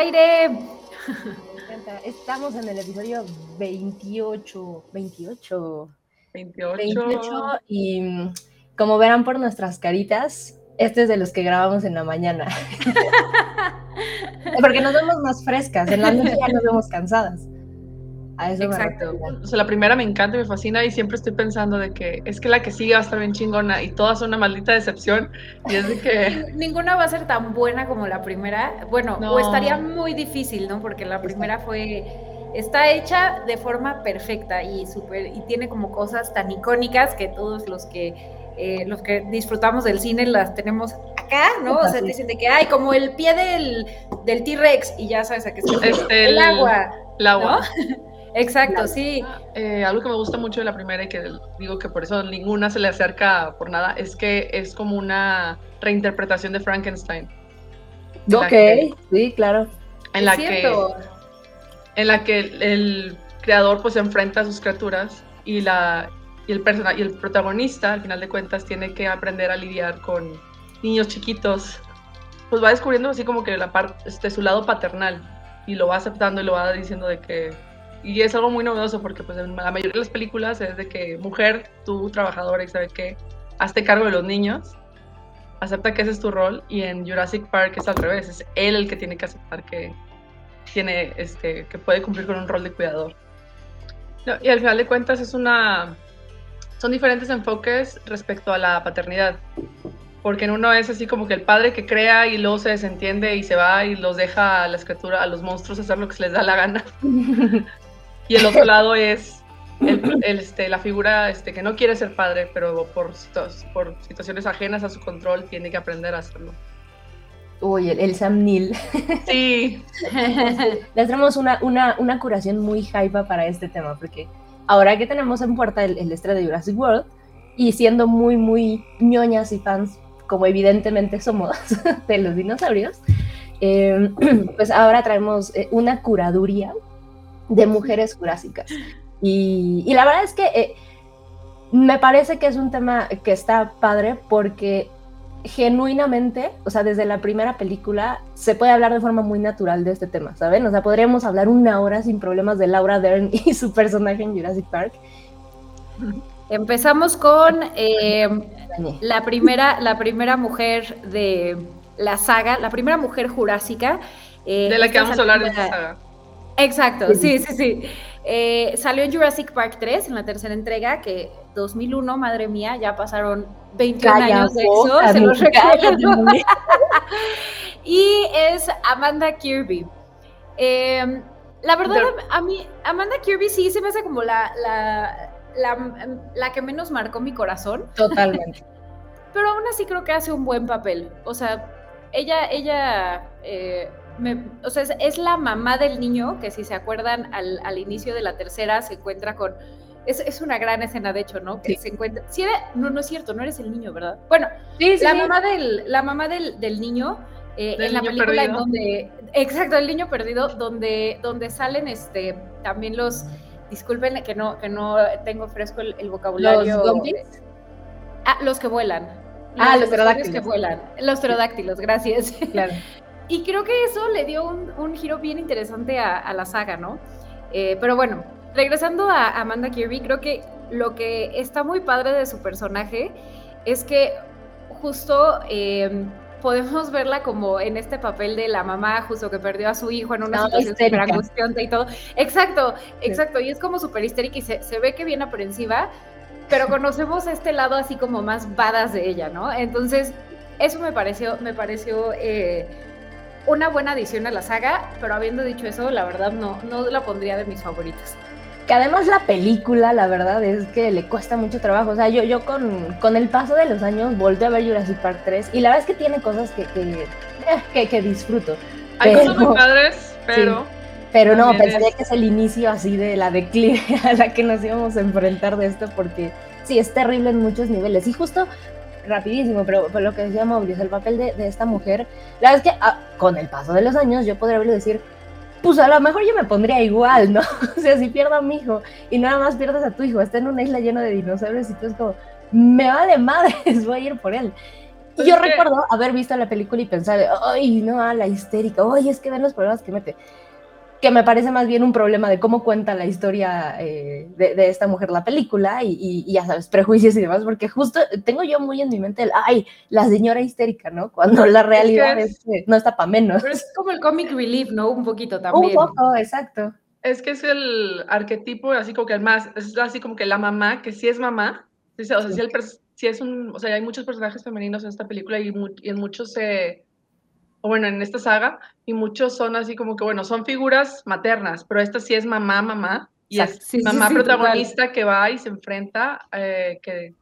aire. Estamos en el episodio 28. 28. 28. 28. Y mm, como verán por nuestras caritas, este es de los que grabamos en la mañana. Porque nos vemos más frescas. En la noche ya nos vemos cansadas. Exacto. O sea, la primera me encanta y me fascina y siempre estoy pensando de que es que la que sigue va a estar bien chingona y todas son una maldita decepción y es de que... Ninguna va a ser tan buena como la primera. Bueno, o estaría muy difícil, ¿no? Porque la primera fue... Está hecha de forma perfecta y super, y tiene como cosas tan icónicas que todos los que eh, los que disfrutamos del cine las tenemos acá, ¿no? O sea, te dicen de que, hay como el pie del, del T-Rex y ya sabes a qué se este, el, agua. El agua. Exacto, sí. Eh, algo que me gusta mucho de la primera y que digo que por eso ninguna se le acerca por nada es que es como una reinterpretación de Frankenstein. Ok, sí, claro. En la que en la que el, creador pues enfrenta a sus criaturas y la y el y el protagonista al final de cuentas tiene que aprender a lidiar con niños chiquitos. Pues va descubriendo así como que la parte este su lado paternal y lo va aceptando y lo va diciendo de que y es algo muy novedoso porque pues en la mayoría de las películas es de que mujer, tú trabajadora y sabes que hazte cargo de los niños, acepta que ese es tu rol y en Jurassic Park es al revés, es él el que tiene que aceptar que tiene este que puede cumplir con un rol de cuidador. y al final de cuentas es una son diferentes enfoques respecto a la paternidad. Porque en uno es así como que el padre que crea y luego se desentiende y se va y los deja a la escritura, a los monstruos hacer lo que se les da la gana. Y el otro lado es el, este, la figura este, que no quiere ser padre, pero por, por situaciones ajenas a su control tiene que aprender a hacerlo. Uy, el, Sam Neill. Sí. Les traemos una, una, una, curación muy hype para este tema, porque ahora que tenemos en puerta el, el estreno de Jurassic World, y siendo muy, muy ñoñas y fans, como evidentemente somos de los dinosaurios, eh, pues ahora traemos eh, una curaduría de mujeres jurásicas. Y, la verdad es que eh, me parece que es un tema que está padre porque genuinamente, o sea, desde la primera película se puede hablar de forma muy natural de este tema, ¿saben? O sea, podríamos hablar una hora sin problemas de Laura Dern y su personaje en Jurassic Park. Empezamos con eh, la, primera, la primera mujer de la saga, la primera mujer jurásica. Eh, de la que vamos a hablar de esta saga. Exacto, sí, sí, sí. Eh, salió en Jurassic Park 3, en la tercera entrega, que 2001, madre mía, ya pasaron 21 años de eso, se los recuerdo. y es Amanda Kirby. Em, la verdad, a mí, Amanda Kirby sí se me hace como la, la, la, que menos marcó mi corazón. Totalmente. Pero aún así creo que hace un buen papel. O sea, ella, ella eh, o sea, es, la mamá del niño, que si se acuerdan al, inicio de la tercera se encuentra con... Es, una gran escena, de hecho, ¿no? Que se encuentra... Si no, no es cierto, no eres el niño, ¿verdad? Bueno, la, Mamá del, la mamá del, niño... Eh, en la película en donde exacto el niño perdido donde donde salen este también los disculpen que no que no tengo fresco el, vocabulario. Los ah los que vuelan. Ah los pterodáctilos que vuelan. Los pterodáctilos gracias. Claro y creo que eso le dio un, giro bien interesante a, la saga, ¿no? Eh, pero bueno, regresando a Amanda Kirby, creo que lo que está muy padre de su personaje es que justo em, podemos verla como en este papel de la mamá justo que perdió a su hijo en una situación súper angustiante y todo. Exacto, exacto. Y es como súper histérica y se, ve que bien aprensiva, pero conocemos este lado así como más badas de ella, ¿no? Entonces, eso me pareció, me pareció eh, una buena adición a la saga, pero habiendo dicho eso, la verdad no, no la pondría de mis favoritas. Que además la película, la verdad es que le cuesta mucho trabajo. O sea, yo, yo con, con el paso de los años volteé a ver Jurassic Park 3 y la verdad es que tiene cosas que, que, eh, que, disfruto. Hay cosas muy padres, pero... pero no, pensaría que es el inicio así de la declive a la que nos íbamos a enfrentar de esto, porque sí, es terrible en muchos niveles. Y justo rapidísimo, pero, lo que decía Mauricio, el papel de, esta mujer, la verdad es que ah, con el paso de los años yo podría decir, pues a lo mejor yo me pondría igual, ¿no? o sea, si pierdo a mi hijo y nada más pierdes a tu hijo, está en una isla llena de dinosaurios y tú es como, me vale madres, voy a ir por él. Y yo recuerdo haber visto la película y pensar, ay, no, la histérica, ay, es que ven los problemas que mete que me parece más bien un problema de cómo cuenta la historia eh, de, esta mujer la película y, ya sabes, prejuicios y demás, porque justo tengo yo muy en mi mente el, ay, la señora histérica, ¿no? Cuando la realidad es, que no está para menos. Pero es como el comic relief, ¿no? Un poquito también. Un poco, exacto. Es que es el arquetipo, así como que el más, es así como que la mamá, que sí es mamá, o sea, si, es un, o sea, hay muchos personajes femeninos en esta película y, en muchos se o bueno, en esta saga, y muchos son así como que, bueno, son figuras maternas, pero esta sí es mamá, mamá, y es mamá protagonista que va y se enfrenta, eh, que,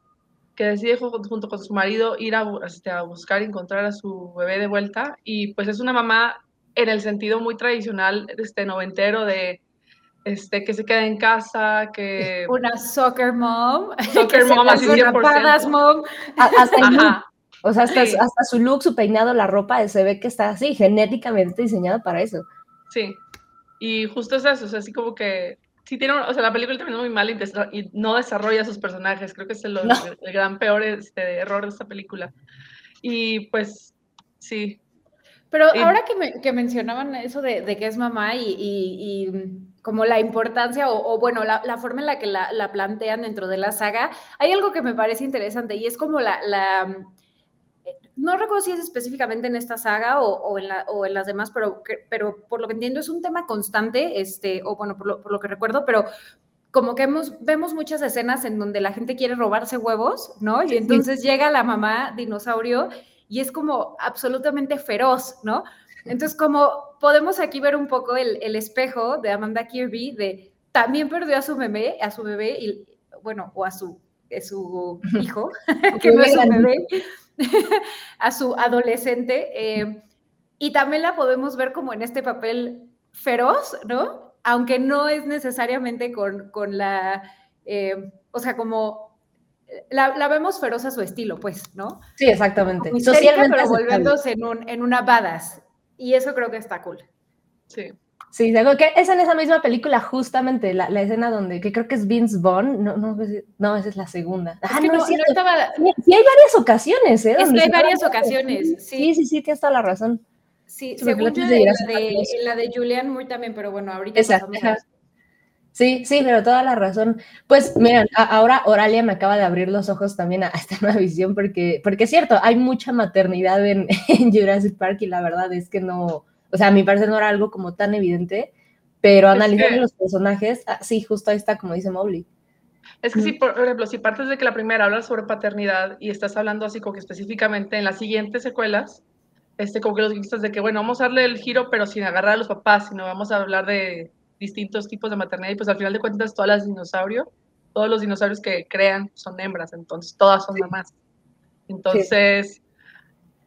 que decide junto con su marido ir a, este, a buscar y encontrar a su bebé de vuelta, y pues es una mamá en el sentido muy tradicional, este, noventero, de este, que se queda en casa, que... Una soccer mom. Soccer mom, así 100%. mom. Hasta o sea, hasta, hasta, su look, su peinado, la ropa, se ve que está así, genéticamente diseñado para eso. Sí, y justo es eso, o sea, así como que, sí tiene, o sea, la película termina muy mal y, no desarrolla sus personajes, creo que es el, el, gran peor este, error de esta película. Y pues, sí. Pero ahora que, que, mencionaban eso de, de, que es mamá y, y, como la importancia o, o bueno, la, la, forma en la que la, la, plantean dentro de la saga, hay algo que me parece interesante y es como la, la no recuerdo si es específicamente en esta saga o, en, las demás, pero, pero por lo que entiendo es un tema constante, este, o bueno, por lo, que recuerdo, pero como que vemos muchas escenas en donde la gente quiere robarse huevos, ¿no? Y entonces llega la mamá dinosaurio y es como absolutamente feroz, ¿no? Entonces, como podemos aquí ver un poco el, espejo de Amanda Kirby, de también perdió a su bebé, a su bebé, y bueno, o a su, su hijo, que no es su bebé, a su adolescente. Eh, y también la podemos ver como en este papel feroz, ¿no? Aunque no es necesariamente con, con la, eh, o sea, como la, vemos feroz a su estilo, pues, ¿no? Sí, exactamente. Socialmente pero volviéndose en, un, en una badass. Y eso creo que está cool. Sí. Sí, que es en esa misma película justamente la, la, escena donde, que creo que es Vince Vaughn, no, no, no esa es la segunda. Ah, no, sí, sí, hay varias ocasiones, ¿eh? Es que hay varias ocasiones, sí. Sí, sí, sí, tienes toda la razón. Sí, según yo, de, de, la de Julian Moore también, pero bueno, ahorita esa, Sí, sí, pero toda la razón. Pues miren, ahora Oralia me acaba de abrir los ojos también a, esta nueva visión, porque, porque es cierto, hay mucha maternidad en, en Jurassic Park y la verdad es que no, o sea, a mi parecer no era algo como tan evidente, pero analizando los personajes, ah, sí, justo ahí está, como dice Mowgli. Es que sí, por ejemplo, si partes de que la primera habla sobre paternidad y estás hablando así como que específicamente en las siguientes secuelas, este, como que los guionistas de que, bueno, vamos a darle el giro, pero sin agarrar a los papás, sino vamos a hablar de distintos tipos de maternidad y pues al final de cuentas todas las dinosaurios, todos los dinosaurios que crean son hembras, entonces todas son mamás. Entonces,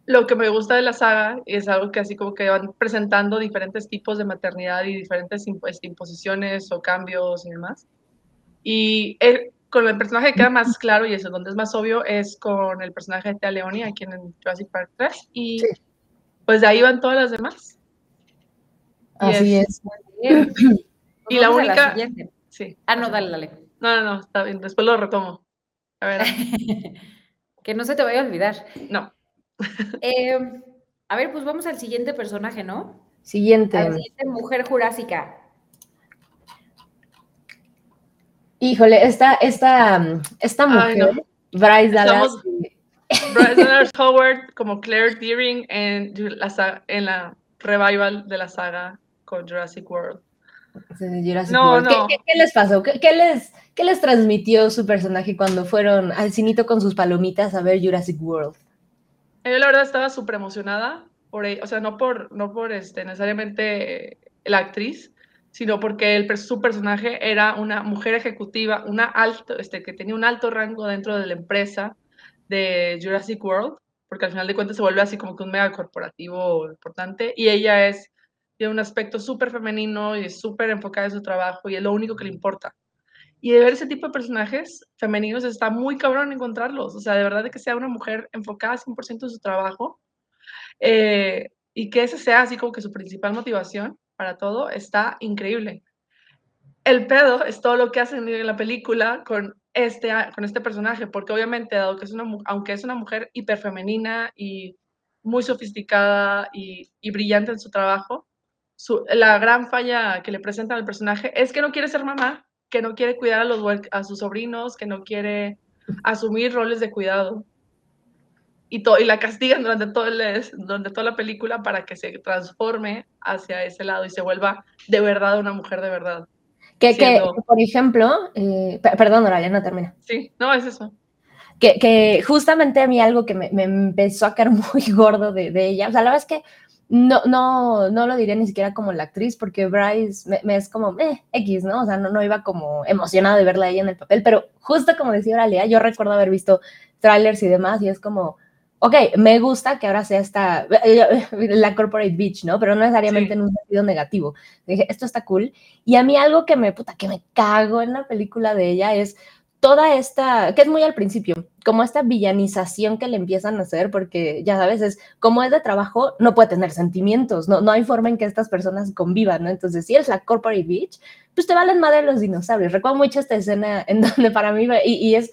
lo que me gusta de la saga es algo que así como que van presentando diferentes tipos de maternidad y diferentes este, imposiciones o cambios y demás. Y con el personaje que queda más claro y es donde es más obvio es con el personaje de Tea Leoni aquí en Jurassic Park 3 y pues de ahí van todas las demás. Así es. y la única... sí. Ah, no, dale, dale. No, no, no, está bien, después lo retomo. A ver. que no se te vaya a olvidar. No. Em, a ver, pues vamos al siguiente personaje, ¿no? Siguiente. la siguiente mujer jurásica. Híjole, esta, esta, esta mujer, Bryce Dallas. Bryce Dallas Howard como Claire Deering en la, en la revival de la saga con Jurassic World. no, No. ¿Qué, les pasó? ¿Qué, les, ¿Qué les transmitió su personaje cuando fueron al cinito con sus palomitas a ver Jurassic World? Yo la verdad estaba súper emocionada, por, o sea, no por, no por este, necesariamente la actriz, sino porque el, su personaje era una mujer ejecutiva, una alto, este, que tenía un alto rango dentro de la empresa de Jurassic World, porque al final de cuentas se vuelve así como que un mega corporativo importante, y ella es, tiene un aspecto súper femenino y es súper enfocada en su trabajo y es lo único que le importa. Y de ver ese tipo de personajes femeninos está muy cabrón encontrarlos. O sea, de verdad de que sea una mujer enfocada 100% en su trabajo eh, y que ese sea así como que su principal motivación para todo, está increíble. El pedo es todo lo que hacen en la película con este, con este personaje, porque obviamente, dado que es una, aunque es una mujer hiperfemenina y muy sofisticada y, brillante en su trabajo, la gran falla que le presentan al personaje es que no quiere ser mamá, que no quiere cuidar a, los, a sus sobrinos, que no quiere asumir roles de cuidado. Y, y la castigan durante, todo el, durante toda la película para que se transforme hacia ese lado y se vuelva de verdad una mujer de verdad. Que, que por ejemplo, eh, perdón, Oralia, no termina. Sí, no, es eso. Que, que justamente a mí algo que me, me empezó a caer muy gordo de, de, ella, o sea, la verdad es que no, no, no lo diré ni siquiera como la actriz, porque Bryce me, es como, eh, X, ¿no? O sea, no, no iba como emocionada de verla a ella en el papel, pero justo como decía Oralia, yo recuerdo haber visto trailers y demás, y es como, ok, me gusta que ahora sea esta, la corporate bitch, ¿no? Pero no necesariamente en un sentido negativo. Dije, esto está cool. Y a mí algo que me, puta, que me cago en la película de ella es toda esta, que es muy al principio, como esta villanización que le empiezan a hacer, porque ya sabes, es como es de trabajo, no puede tener sentimientos, no, no hay forma en que estas personas convivan, ¿no? Entonces, si eres la corporate bitch, pues te valen madre los dinosaurios. Recuerdo mucho esta escena en donde para mí, y, y es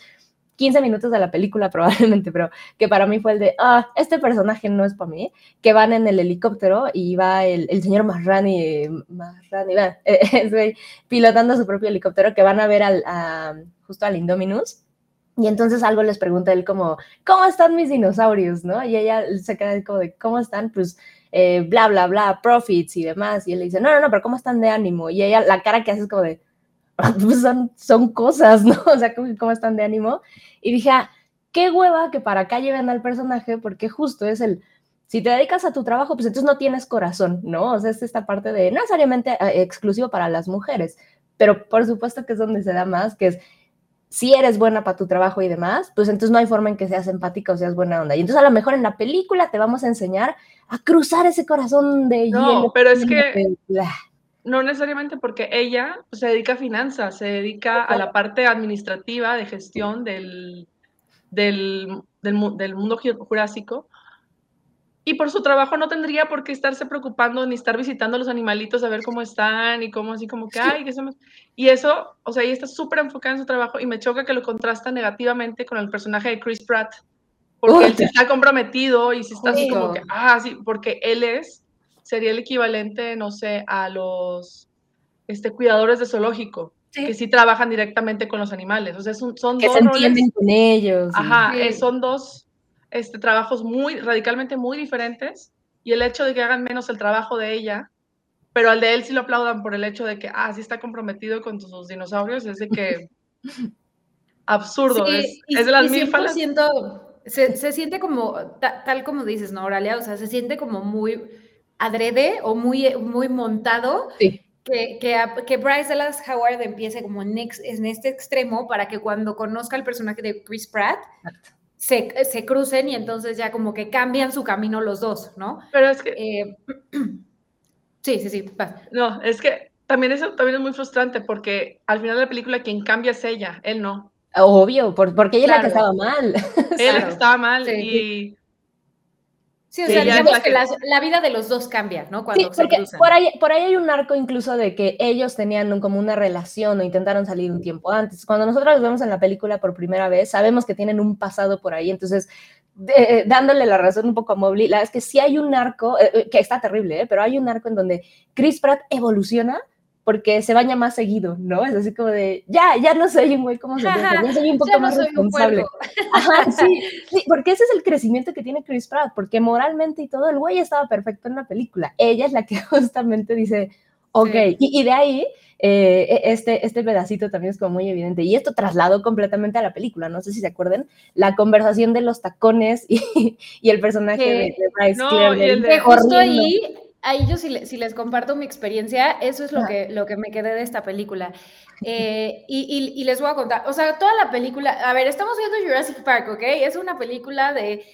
15 minutos de la película probablemente, pero que para mí fue el de, ah, este personaje no es para mí, que van en el helicóptero y va el, el señor Marrani, Marrani va, eh, pilotando su propio helicóptero, que van a ver al, a, justo al Indominus. Y entonces algo les pregunta él como, ¿cómo están mis dinosaurios? ¿no? Y ella se queda como de, ¿cómo están? Pues eh, bla, bla, bla, profits y demás. Y él le dice, no, no, no, pero ¿cómo están de ánimo? Y ella, la cara que hace es como de, pues son, son cosas, ¿no? O sea, ¿cómo, están de ánimo? Y dije, ah, qué hueva que para acá lleven al personaje, porque justo es el, si te dedicas a tu trabajo, pues entonces no tienes corazón, ¿no? O sea, es esta parte de, no necesariamente eh, exclusivo para las mujeres, pero por supuesto que es donde se da más, que es, si eres buena para tu trabajo y demás, pues entonces no hay forma en que seas empática o seas buena onda. Y entonces a lo mejor en la película te vamos a enseñar a cruzar ese corazón de no, pero es que no necesariamente porque ella se dedica a finanzas, se dedica a la parte administrativa de gestión del, del, del, mundo jurásico. Y por su trabajo no tendría por qué estarse preocupando ni estar visitando a los animalitos a ver cómo están y cómo así como que, ay, que se Y eso, o sea, ella está súper enfocada en su trabajo y me choca que lo contrasta negativamente con el personaje de Chris Pratt. Porque él se está comprometido y se está así como que, ah, sí, porque él es sería el equivalente, no sé, a los este, cuidadores de zoológico, que sí trabajan directamente con los animales. O sea, son, son que dos se entienden con ellos. Ajá, eh, son dos este, trabajos muy, radicalmente muy diferentes. Y el hecho de que hagan menos el trabajo de ella, pero al de él sí lo aplaudan por el hecho de que, ah, sí está comprometido con sus dinosaurios, es de que absurdo. es, es, de las mil se, se, siente como, tal como dices, ¿no, Oralia? O sea, se siente como muy adrede o muy, muy montado. Que, que, que, Bryce Dallas Howard empiece como en, en, este extremo para que cuando conozca el personaje de Chris Pratt se, se, crucen y entonces ya como que cambian su camino los dos, ¿no? Pero es que... Eh, sí, sí, sí. No, es que también eso también es muy frustrante porque al final de la película quien cambia es ella, él no. Obvio, porque ella es la que estaba mal. Él la que estaba mal y Sí, o sea, digamos que la, vida de los dos cambia, ¿no? Cuando sí, porque por ahí, por ahí hay un arco incluso de que ellos tenían como una relación o intentaron salir un tiempo antes. Cuando nosotros los vemos en la película por primera vez, sabemos que tienen un pasado por ahí, entonces eh, dándole la razón un poco a Mobley, la es que sí hay un arco, eh, eh, que está terrible, pero hay un arco en donde Chris Pratt evoluciona porque se baña más seguido, ¿no? Es así como de, ya, ya no soy un güey como se ya soy un poco más responsable. Ajá, sí, sí, porque ese es el crecimiento que tiene Chris Pratt, porque moralmente y todo, el güey estaba perfecto en la película. Ella es la que justamente dice, ok, y, de ahí eh, e, este, este pedacito también es como muy evidente. Y esto trasladó completamente a la película, no sé si se acuerdan, la conversación de los tacones y, y el personaje de, Bryce no, y el de justo ahí ahí yo si, si, les comparto mi experiencia, eso es lo, que, lo que me quedé de esta película. Eh, y, y, les voy a contar, o sea, toda la película, a ver, estamos viendo Jurassic Park, ¿ok? Es una película de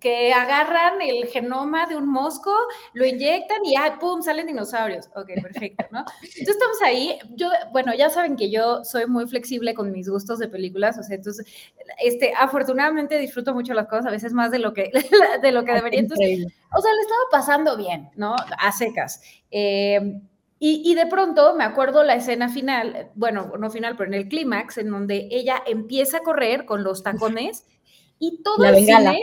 que agarran el genoma de un mosco, lo inyectan y ¡ah, pum! salen dinosaurios. Ok, perfecto, ¿no? Entonces estamos ahí. Yo, bueno, ya saben que yo soy muy flexible con mis gustos de películas, o sea, entonces, este, afortunadamente disfruto mucho las cosas, a veces más de lo que, de lo que debería. Entonces, o sea, le estaba pasando bien, ¿no? A secas. Eh, Y, de pronto me acuerdo la escena final, bueno, no final, pero en el clímax, en donde ella empieza a correr con los tacones y todo el cine.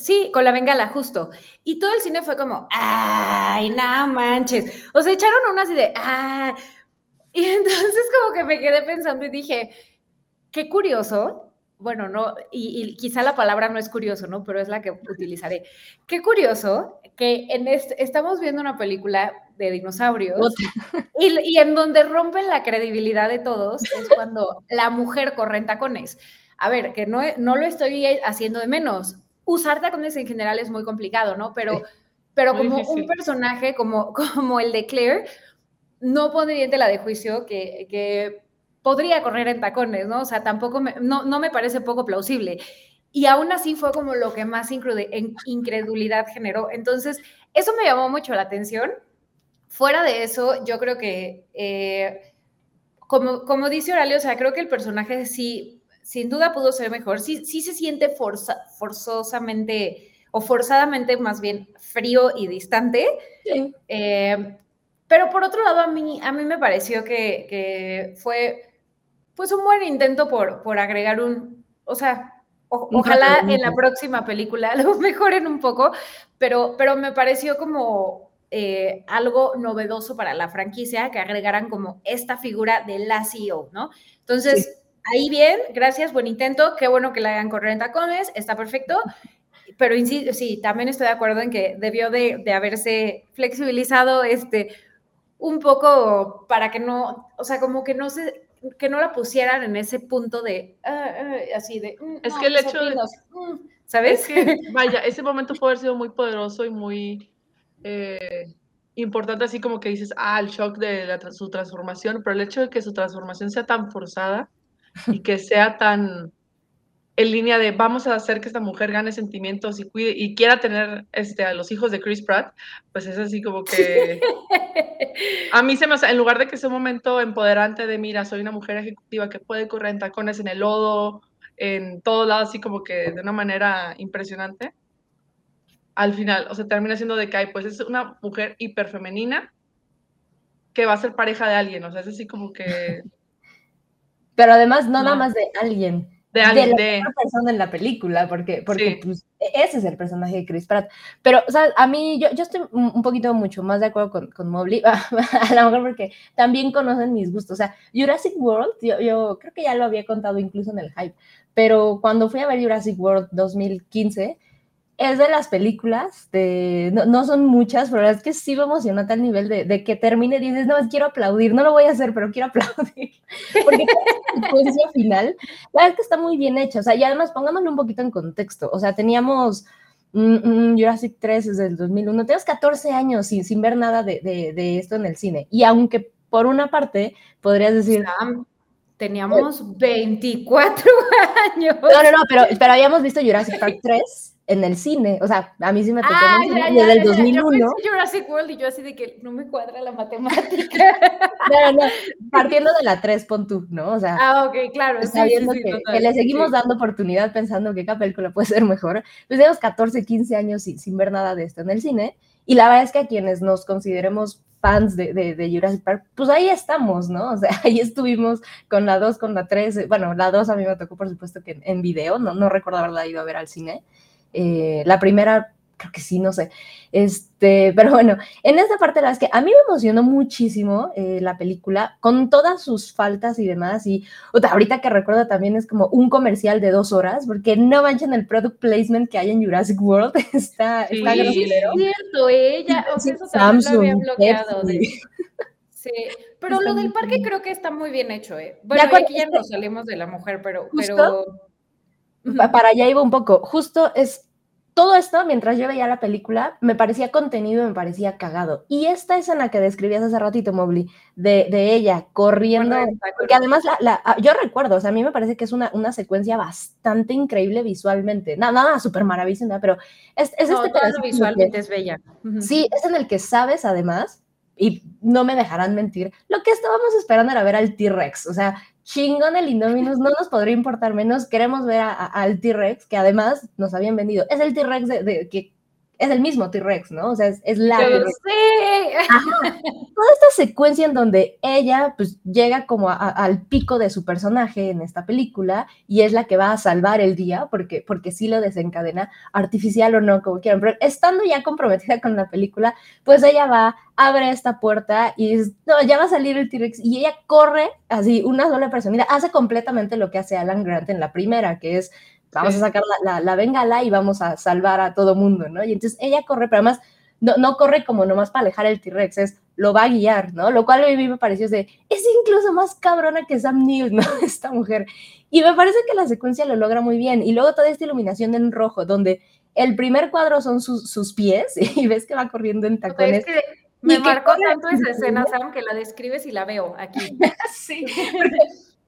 Sí, con la bengala, justo. Y todo el cine fue como, ay, no manches. O sea, echaron una así de, ah. Y entonces como que me quedé pensando y dije, qué curioso bueno, no, y, quizá la palabra no es curioso, ¿no? Pero es la que utilizaré. Qué curioso que en este, estamos viendo una película de dinosaurios y, en donde rompen la credibilidad de todos es cuando la mujer corre en tacones. A ver, que no, no lo estoy haciendo de menos. Usar tacones en general es muy complicado, ¿no? Pero, pero como un personaje como, como el de Claire, no pondría en tela de juicio que, que podría correr en tacones, ¿no? O sea, tampoco me, no, no me parece poco plausible. Y aún así fue como lo que más incredulidad generó. Entonces, eso me llamó mucho la atención. Fuera de eso, yo creo que, eh, como, como dice Horario, o sea, creo que el personaje sí, sin duda pudo ser mejor. Sí, sí se siente forza, forzosamente, o forzadamente más bien, frío y distante. Eh, pero por otro lado, a mí, a mí me pareció que, que fue pues un buen intento por, por agregar un, o sea, ojalá en la próxima película lo mejoren un poco, pero, pero me pareció como eh, algo novedoso para la franquicia que agregaran como esta figura de la CEO, ¿no? Entonces, ahí bien, gracias, buen intento, qué bueno que la hagan correr en tacones, está perfecto, pero insisto, sí, también estoy de acuerdo en que debió de, de haberse flexibilizado este un poco para que no, o sea, como que no se que no la pusieran en ese punto de, ah, ah, así de... Mm, es que el hecho de... Mm", ¿Sabes? que, vaya, ese momento puede haber sido muy poderoso y muy eh, importante, así como que dices, ah, el shock de su transformación, pero el hecho de que su transformación sea tan forzada y que sea tan en línea de vamos a hacer que esta mujer gane sentimientos y cuide y quiera tener este, a los hijos de Chris Pratt, pues es así como que a mí se me en lugar de que sea un momento empoderante de mira, soy una mujer ejecutiva que puede correr en tacones en el lodo, en todos lados, así como que de una manera impresionante, al final, o sea, termina siendo de que pues es una mujer hiperfemenina que va a ser pareja de alguien, o sea, es así como que... Pero además, no. nada más de alguien, de, alguien, de la persona en la película, porque, porque pues, e-, ese es el personaje de Chris Pratt. Pero, o sea, a mí, yo, yo estoy un poquito mucho más de acuerdo con, con Mobley, a lo mejor porque también conocen mis gustos. O sea, Jurassic World, yo, yo creo que ya lo había contado incluso en el hype, pero cuando fui a ver Jurassic World 2015, es de las películas, de, no, son muchas, pero es que sí me emociona tal nivel de, que termine y dices, no, quiero aplaudir, no lo voy a hacer, pero quiero aplaudir. Porque la secuencia final, la verdad es que está muy bien hecha, o sea, y además pongámoslo un poquito en contexto, o sea, teníamos Jurassic 3 desde el 2001, teníamos 14 años sin, sin ver nada de, de, esto en el cine, y aunque por una parte podrías decir... Teníamos 24 años. No, no, no, pero, pero habíamos visto Jurassic Park 3 en el cine. O sea, a mí sí me tocó ah, desde el 2001. Yo Jurassic World y yo así de que no me cuadra la matemática. no, no, partiendo de la 3, pon tú, ¿no? O sea, ah, ok, claro. Sabiendo que, le seguimos dando oportunidad pensando que cada película puede ser mejor. Pues tenemos 14, 15 años sin, sin ver nada de esto en el cine. Y la verdad es que a quienes nos consideremos fans de, de, Jurassic Park, pues ahí estamos, ¿no? O sea, ahí estuvimos con la 2, con la 3, bueno, la 2 a mí me tocó por supuesto que en, en video, no, no recuerdo haberla ido a ver al cine, eh, la primera, creo que sí, no sé. Este, pero bueno, en esta parte la es que a mí me emocionó muchísimo eh, la película, con todas sus faltas y demás. Y ahorita que recuerdo también es como un comercial de dos horas, porque no manchen el product placement que hay en Jurassic World. está, sí, está es cierto, ella, o sea, eso Samsung, lo había bloqueado. Sí, pero lo del parque creo que está muy bien hecho, ¿eh? Bueno, aquí ya nos salimos de la mujer, pero, pero para allá iba un poco. Justo es todo esto, mientras yo veía la película, me parecía contenido y me parecía cagado. Y esta escena que describías hace ratito, Mobley, de, de ella corriendo, porque además la, ah, yo recuerdo, o sea, a mí me parece que es una, una secuencia bastante increíble visualmente. Nada, nada súper maravillosa, pero es, es este visualmente es bella. Sí, es en el que sabes además, y no me dejarán mentir, lo que estábamos esperando era ver al T-Rex, o sea, chingón el Indominus, no nos podría importar menos. Queremos ver al T-Rex, que además nos habían vendido. Es el T-Rex de, que es el mismo T-Rex, ¿no? O sea, es, la T-Rex. Toda esta secuencia en donde ella pues llega como al pico de su personaje en esta película y es la que va a salvar el día porque, porque sí lo desencadena, artificial o no, como quieran, pero estando ya comprometida con la película, pues ella va, abre esta puerta y no, ya va a salir el T-Rex y ella corre así, una sola persona, hace completamente lo que hace Alan Grant en la primera, que es vamos a sacar la, la, bengala y vamos a salvar a todo mundo, ¿no? Y entonces ella corre, pero además no, no corre como nomás para alejar el T-Rex, es lo va a guiar, ¿no? Lo cual a mí me pareció de, es incluso más cabrona que Sam Neill, ¿no? Esta mujer. Y me parece que la secuencia lo logra muy bien. Y luego toda esta iluminación en rojo, donde el primer cuadro son sus, sus pies y ves que va corriendo en tacones. me marcó tanto esa escena, Sam, que la describes y la veo aquí. sí,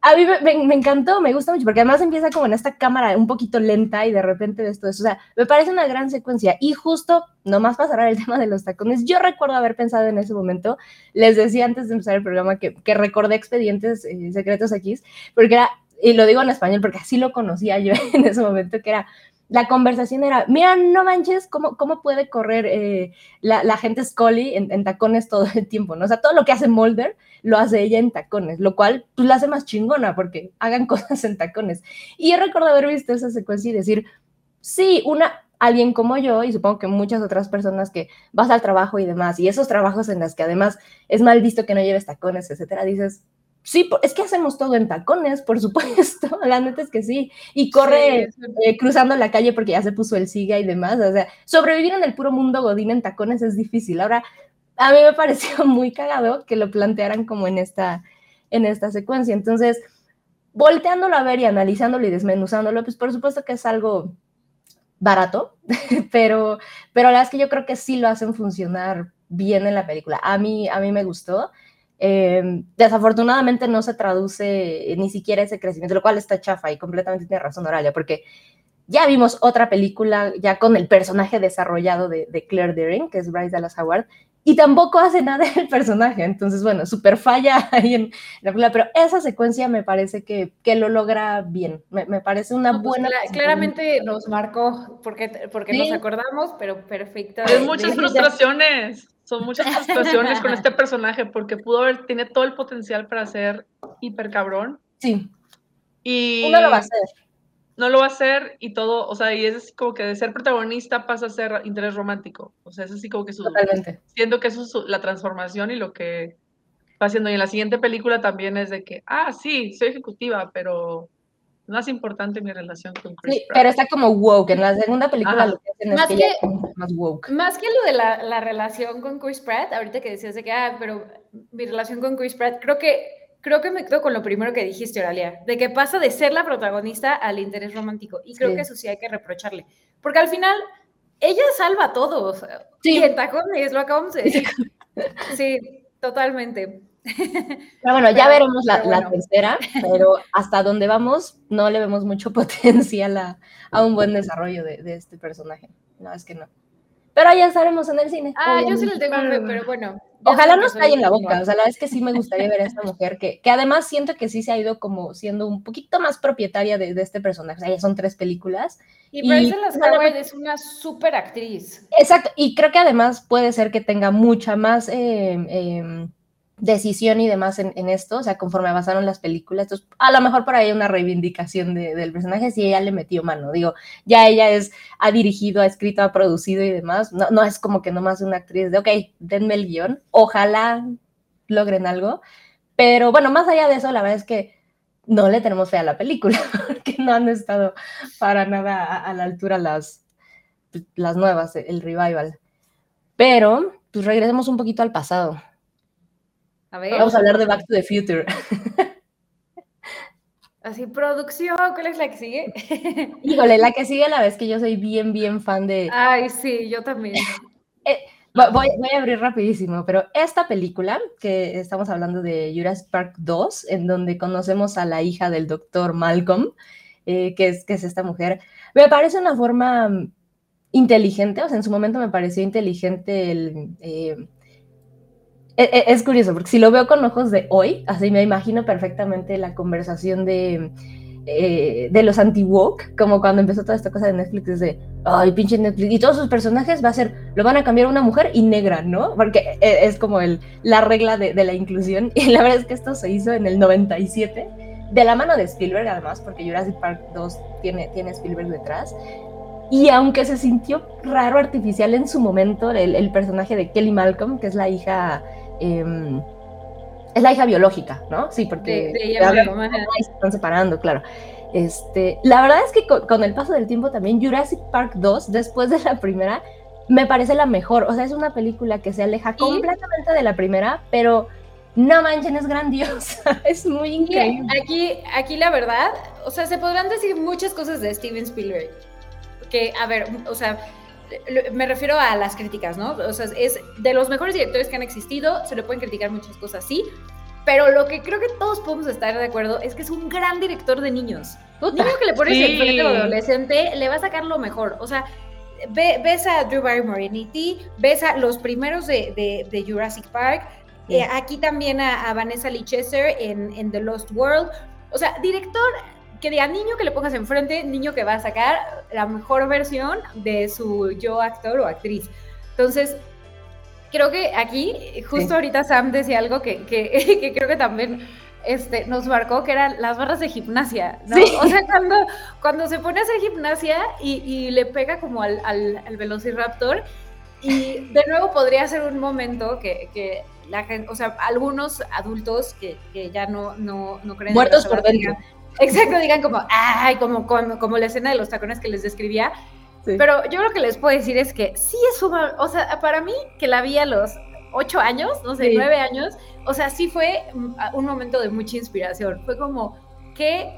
a mí me, encantó, me gusta mucho, porque además empieza como en esta cámara un poquito lenta y de repente ves todo eso. O sea, me parece una gran secuencia. Y justo, nomás para cerrar el tema de los tacones, yo recuerdo haber pensado en ese momento, les decía antes de empezar el programa que, que recordé expedientes eh, secretos aquí, porque era, y lo digo en español porque así lo conocía yo en ese momento, que era la conversación era, mira, no manches, ¿cómo, cómo puede correr eh, la, la, gente Scully en, tacones todo el tiempo? ¿no? O sea, todo lo que hace Mulder lo hace ella en tacones, lo cual pues, la hace más chingona porque hagan cosas en tacones. Y yo recuerdo haber visto esa secuencia y decir, sí, una, alguien como yo y supongo que muchas otras personas que vas al trabajo y demás, y esos trabajos en los que además es mal visto que no lleves tacones, etcétera, dices, Sí, es que hacemos todo en tacones, por supuesto. La neta es que sí. Y corre eh, cruzando la calle porque ya se puso el siga y demás. O sea, sobrevivir en el puro mundo godín en tacones es difícil. Ahora, a mí me pareció muy cagado que lo plantearan como en esta, en esta secuencia. Entonces, volteándolo a ver y analizándolo y desmenuzándolo, pues por supuesto que es algo barato, pero, pero la verdad es que yo creo que sí lo hacen funcionar bien en la película. A mí, a mí me gustó. Em, desafortunadamente no se traduce ni siquiera ese crecimiento, lo cual está chafa y completamente tiene razón Oralia, porque ya vimos otra película ya con el personaje desarrollado de, Claire Deering, que es Bryce Dallas Howard, y tampoco hace nada el personaje, entonces bueno, súper falla ahí en la película, pero esa secuencia me parece que, que lo logra bien, me, parece una pues buena... claramente nos marcó, porque, porque nos acordamos, pero perfecta. Hay muchas frustraciones son muchas frustraciones con este personaje porque pudo haber, tiene todo el potencial para ser hiper cabrón. Sí. Y no lo va a hacer. No lo va a hacer y todo, o sea, y es así como que de ser protagonista pasa a ser interés romántico. O sea, es así como que su. Totalmente. Siento que eso es la transformación y lo que va haciendo. Y en la siguiente película también es de que, ah, sí, soy ejecutiva, pero más importante mi relación con Chris sí, pero está como woke. En la segunda película lo que hacen es que, más woke. Más que lo de la, la, relación con Chris Pratt, ahorita que decías de que, ah, pero mi relación con Chris Pratt, creo que, creo que me quedo con lo primero que dijiste, Oralia, de que pasa de ser la protagonista al interés romántico. Y creo que eso sí hay que reprocharle. Porque al final, ella salva a todos. Sí. Y en tacones, lo acabamos de decir. Sí, totalmente. Pero bueno, ya veremos la, tercera, pero hasta donde vamos no le vemos mucho potencial a, un buen desarrollo de, este personaje. No, es que no. Pero ya estaremos en el cine. Ah, yo sí le tengo fe, pero bueno. Ojalá nos caiga en la boca. O sea, la verdad es que sí me gustaría ver a esta mujer, que, que además siento que sí se ha ido como siendo un poquito más propietaria de, este personaje. O sea, ya son tres películas. Y, Bryce Las Howard es una súper actriz. Exacto, y creo que además puede ser que tenga mucha más. Eh, em, decisión y demás en, esto, o sea, conforme avanzaron las películas, entonces a lo mejor por ahí una reivindicación del personaje si ella le metió mano, digo, ya ella es, ha dirigido, ha escrito, ha producido y demás, no, no es como que nomás una actriz de, ok, denme el guion, ojalá logren algo, pero bueno, más allá de eso, la verdad es que no le tenemos fe a la película, porque no han estado para nada a, la altura las, las nuevas, el revival. Pero, pues regresemos un poquito al pasado. Vamos a hablar de Back to the Future. Así, producción, ¿cuál es la que sigue? Híjole, la que sigue a la vez que yo soy bien, bien fan de... Ay, sí, yo también. Eh, voy, a abrir rapidísimo, pero esta película, que estamos hablando de Jurassic Park 2, en donde conocemos a la hija del doctor Malcolm, eh, que, es, que es esta mujer, me parece una forma inteligente, o sea, en su momento me pareció inteligente el... Eh, es, curioso, porque si lo veo con ojos de hoy, así me imagino perfectamente la conversación de eh, de los anti-woke, como cuando empezó toda esta cosa de Netflix, de, ay, pinche Netflix, y todos sus personajes va a ser, lo van a cambiar una mujer y negra, ¿no? Porque eh, es como el, la regla de, la inclusión, y la verdad es que esto se hizo en el 97, de la mano de Spielberg además, porque Jurassic Park 2 tiene, tiene Spielberg detrás, y aunque se sintió raro, artificial en su momento, el personaje de Kelly Malcolm, que es la hija... Eh, es la hija biológica, ¿no? Sí, porque de, ella se están separando, claro. Este, la verdad es que con, con, el paso del tiempo también Jurassic Park 2, después de la primera, me parece la mejor. O sea, es una película que se aleja ¿Y? completamente de la primera, pero no manchen, es grandiosa, es muy increíble. Aquí, aquí la verdad, o sea, se podrán decir muchas cosas de Steven Spielberg. Que, a ver, o sea, me refiero a las críticas, ¿no? O sea, es de los mejores directores que han existido, se le pueden criticar muchas cosas, sí, pero lo que creo que todos podemos estar de acuerdo es que es un gran director de niños. Puta. Niño que le pones sí. enfrente a adolescente, le va a sacar lo mejor. O sea, ve, ves a Drew Barrymore en E.T., ves a los primeros de, de, de Jurassic Park, sí. eh, aquí también a, a Vanessa Lee Chester en, en The Lost World. O sea, director que diga niño que le pongas enfrente, niño que va a sacar la mejor versión de su yo actor o actriz. Entonces, creo que aquí, justo sí. ahorita Sam decía algo que, que, que, creo que también este, nos marcó, que eran las barras de gimnasia, ¿no? Sí. O sea, cuando, cuando se pone a hacer gimnasia y, y le pega como al, al, al, Velociraptor, y de nuevo podría ser un momento que, que la gente, o sea, algunos adultos que, que ya no, no, no creen Muertos por dentro. Exacto, digan como, ay, como, como, como la escena de los tacones que les describía. Sí. Pero yo lo que les puedo decir es que sí es una, o sea, para mí que la vi a los ocho años, no sé, sí. nueve años, o sea, sí fue un momento de mucha inspiración. Fue como, qué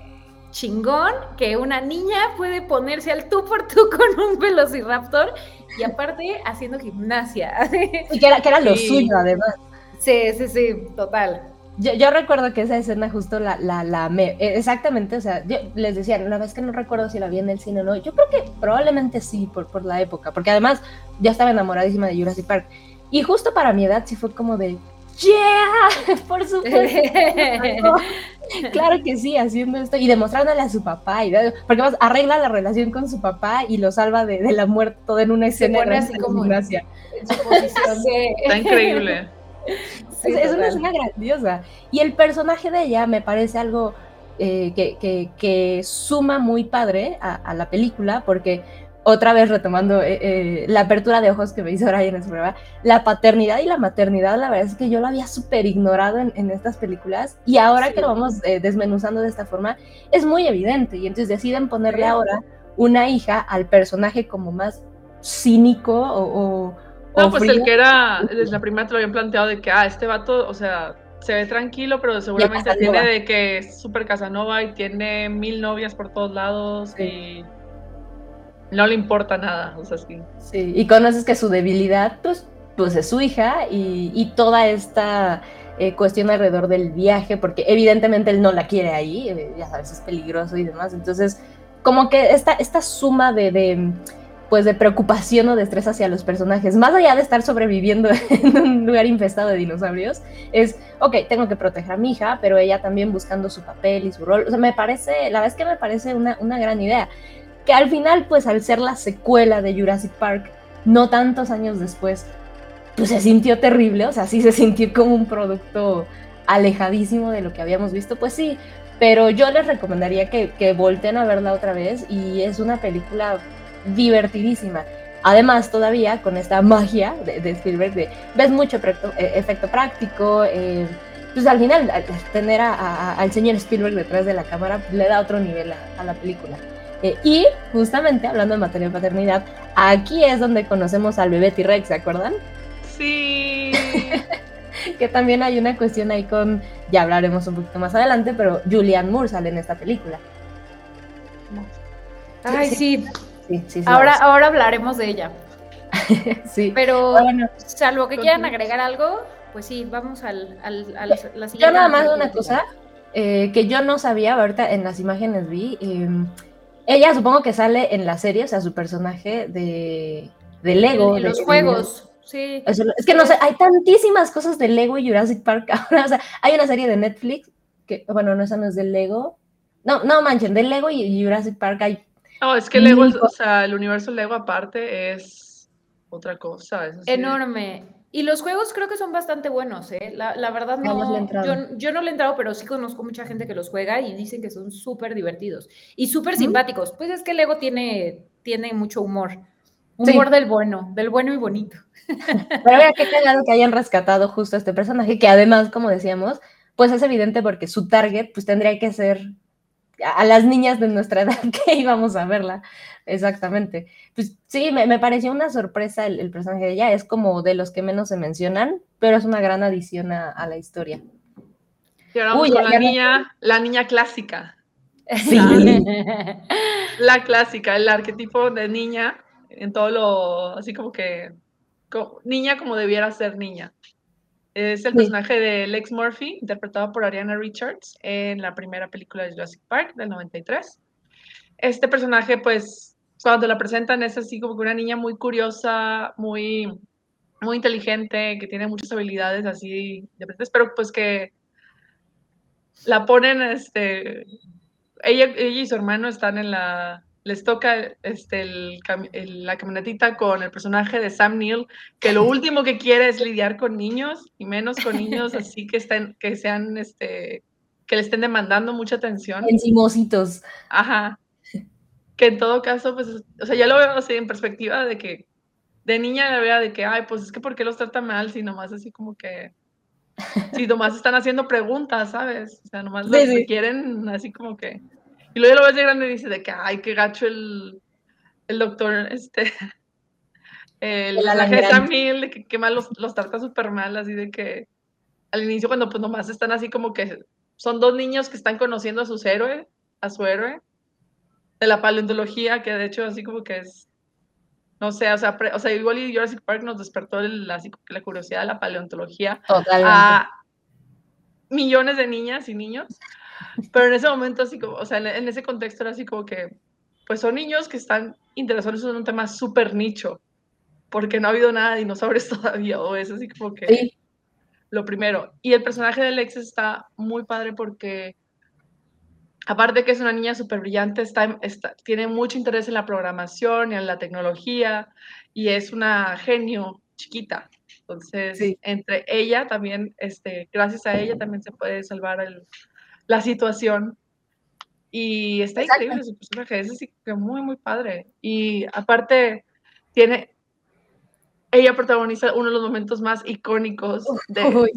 chingón que una niña puede ponerse al tú por tú con un velociraptor y aparte haciendo gimnasia. Y que era, que era lo sí. suyo, además. Sí, sí, sí, total. Yo, yo, recuerdo que esa escena justo la, la, la me, exactamente, o sea, yo les decía, una vez que no recuerdo si la vi en el cine o no, yo creo que probablemente sí, por, por la época, porque además ya estaba enamoradísima de Jurassic Park. Y justo para mi edad sí fue como de, ¡Yeah! Por supuesto. claro que sí, haciendo esto y demostrándole a su papá, y porque más arregla la relación con su papá y lo salva de, de la muerte todo en una escena. Se pone así como en su posición de... Está increíble. Sí, es, es, una escena grandiosa. Y el personaje de ella me parece algo eh, que, que, que, suma muy padre a, a, la película, porque otra vez retomando eh, eh, la apertura de ojos que me hizo Brian en su prueba, la paternidad y la maternidad, la verdad es que yo lo había súper ignorado en, en, estas películas, y ahora sí. que lo vamos desmenuzando de esta forma, es muy evidente, y entonces deciden ponerle ahora una hija al personaje como más cínico o, o no, pues el que era, desde la primera te lo habían planteado de que, ah, este vato, o sea, se ve tranquilo, pero seguramente tiene de que es súper Casanova y tiene mil novias por todos lados sí. y no le importa nada, o sea, sí. Sí, y conoces que su debilidad, pues, pues es su hija y, y toda esta eh, cuestión alrededor del viaje, porque evidentemente él no la quiere ahí, eh, ya sabes, es peligroso y demás, entonces, como que esta, esta suma de... de pues de preocupación o de estrés hacia los personajes, más allá de estar sobreviviendo en un lugar infestado de dinosaurios, es, ok, tengo que proteger a mi hija, pero ella también buscando su papel y su rol, o sea, me parece, la verdad es que me parece una, una gran idea, que al final, pues al ser la secuela de Jurassic Park, no tantos años después, pues se sintió terrible, o sea, sí se sintió como un producto alejadísimo de lo que habíamos visto, pues sí, pero yo les recomendaría que, que volteen a verla otra vez y es una película divertidísima. Además, todavía con esta magia de, de Spielberg, de, ves mucho efecto, eh, efecto práctico, eh, pues al final tener a, a, al señor Spielberg detrás de la cámara pues, le da otro nivel a, a la película. Eh, y justamente hablando de materia de paternidad, aquí es donde conocemos al bebé T-Rex, ¿se acuerdan? Sí. que también hay una cuestión ahí con, ya hablaremos un poquito más adelante, pero Julianne Moore sale en esta película. Ay, sí. sí. Sí, sí, sí, ahora, ahora hablaremos de ella. sí. Pero bueno, salvo que quieran agregar algo, pues sí, vamos al, al, a la, siguiente. Yo nada más una cosa eh, que yo no sabía, ahorita en las imágenes vi. Eh, ella supongo que sale en la serie, o sea, su personaje de, de Lego. En, en los de, juegos. Sí. Es, es que no sé, hay tantísimas cosas de Lego y Jurassic Park ahora. O sea, hay una serie de Netflix que, bueno, no, esa no es de Lego. No, no manchen, de Lego y Jurassic Park hay. No, es que Lego, o sea, el universo Lego aparte es otra cosa. Enorme. Y los juegos creo que son bastante buenos, ¿eh? La, la verdad no, yo, yo, no le he entrado, pero sí conozco mucha gente que los juega y dicen que son súper divertidos y súper simpáticos. Pues es que Lego tiene, tiene mucho humor. Humor del bueno, del bueno y bonito. Pero vea qué cagado que hayan rescatado justo a este personaje, que además, como decíamos, pues es evidente porque su target pues tendría que ser a las niñas de nuestra edad que íbamos a verla. Exactamente. Pues sí, me, pareció una sorpresa el, personaje de ella. Es como de los que menos se mencionan, pero es una gran adición a, la historia. Y ahora vamos con la, niña, la niña clásica. Sí. La, clásica, el arquetipo de niña en todo lo, así como que, niña como debiera ser niña. Es el personaje de Lex Murphy, interpretado por Ariana Richards en la primera película de Jurassic Park del 93. Este personaje, pues, cuando la presentan es así como que una niña muy curiosa, muy, muy inteligente, que tiene muchas habilidades así, pero pues que la ponen, este, ella, ella y su hermano están en la, les toca este, la camionetita con el personaje de Sam Neill, que lo último que quiere es lidiar con niños, y menos con niños así que, estén, que sean, este, que le estén demandando mucha atención. Encimositos. Ajá. Que en todo caso, pues, o sea, ya lo veo así en perspectiva de que de niña la vea de que, ay, pues es que ¿por qué los trata mal? Si nomás así como que, si nomás están haciendo preguntas, ¿sabes? O sea, nomás quieren así como que y luego lo ves de grande y dice de que, ay, qué gacho el, el doctor, este, el, la de Sam de que, que mal los, los trata súper mal, así de que al inicio cuando pues nomás están así como que son dos niños que están conociendo a sus héroes, a su héroe, de la paleontología, que de hecho así como que es, no sé, o sea, o sea igual y Jurassic Park nos despertó la, la curiosidad de la paleontología a millones de niñas y niños. Pero en ese momento, así como, o sea, en, ese contexto era así como que, pues son niños que están interesados en un tema súper nicho, porque no ha habido nada de dinosaurios todavía, o es así como que lo primero. Y el personaje de Lex está muy padre porque, aparte que es una niña súper brillante, está, tiene mucho interés en la programación y en la tecnología, y es una genio chiquita. Entonces, entre ella también, este, gracias a ella también se puede salvar el, la situación. Y está increíble su personaje, es así que muy, muy padre. Y aparte, tiene, ella protagoniza uno de los momentos más icónicos de...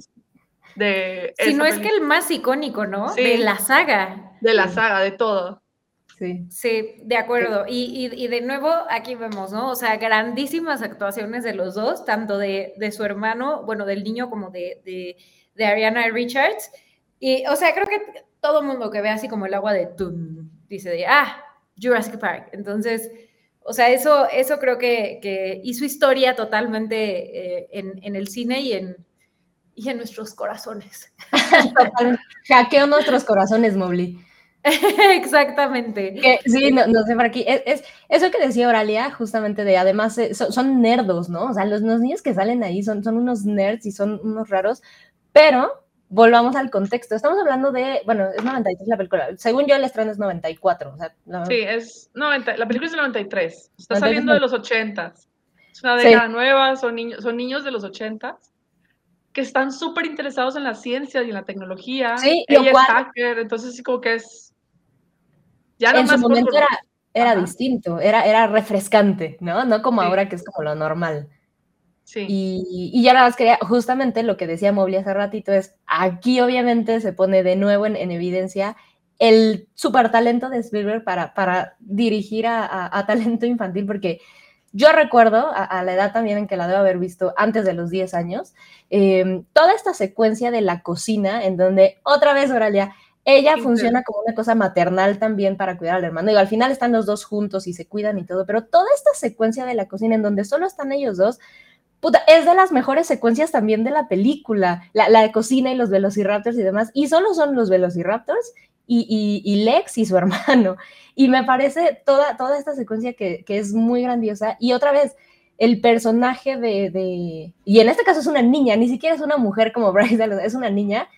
de si no es que el más icónico, ¿no? de la saga. De la saga, de todo. Sí. Sí, de acuerdo. Y, y, de nuevo, aquí vemos, ¿no? O sea, grandísimas actuaciones de los dos, tanto de, de su hermano, bueno, del niño como de, de, de Ariana Richards. Y, o sea, creo que todo mundo que ve así como el agua de Tum, dice de, ah, Jurassic Park. Entonces, o sea, eso, eso creo que, que hizo historia totalmente eh, en, en, el cine y en, y en nuestros corazones. Hackeó nuestros corazones, Mobley. Exactamente. sí, no, sé por aquí. Es, eso que decía Oralia, justamente de además eh, son, nerdos, ¿no? O sea, los, los, niños que salen ahí son, son unos nerds y son unos raros, pero volvamos al contexto. Estamos hablando de, bueno, es 93 la película. Según yo, el estreno es 94. O sea, Sí, es 90, la película es de 93. Está saliendo de los 80. Es una década nueva, son niños, son niños de los 80 que están súper interesados en la ciencia y en la tecnología. Sí, Ella es hacker, entonces sí como que es... Ya no en su momento era, era distinto, era, era refrescante, ¿no? No como ahora que es como lo normal. Y, ya nada más quería, justamente lo que decía Mobley hace ratito es, aquí obviamente se pone de nuevo en, evidencia el super talento de Spielberg para, para dirigir a, talento infantil, porque yo recuerdo, a, la edad también en que la debo haber visto antes de los 10 años, em, toda esta secuencia de la cocina, en donde otra vez, Oralia, ella funciona como una cosa maternal también para cuidar al hermano. Digo, al final están los dos juntos y se cuidan y todo, pero toda esta secuencia de la cocina en donde solo están ellos dos, Es de las mejores secuencias también de la película, la, de cocina y los velociraptors y demás, y solo son los velociraptors y, Lex y su hermano. Y me parece toda, toda esta secuencia que, es muy grandiosa. Y otra vez, el personaje de, de, y en este caso es una niña, ni siquiera es una mujer como Bryce es una niña,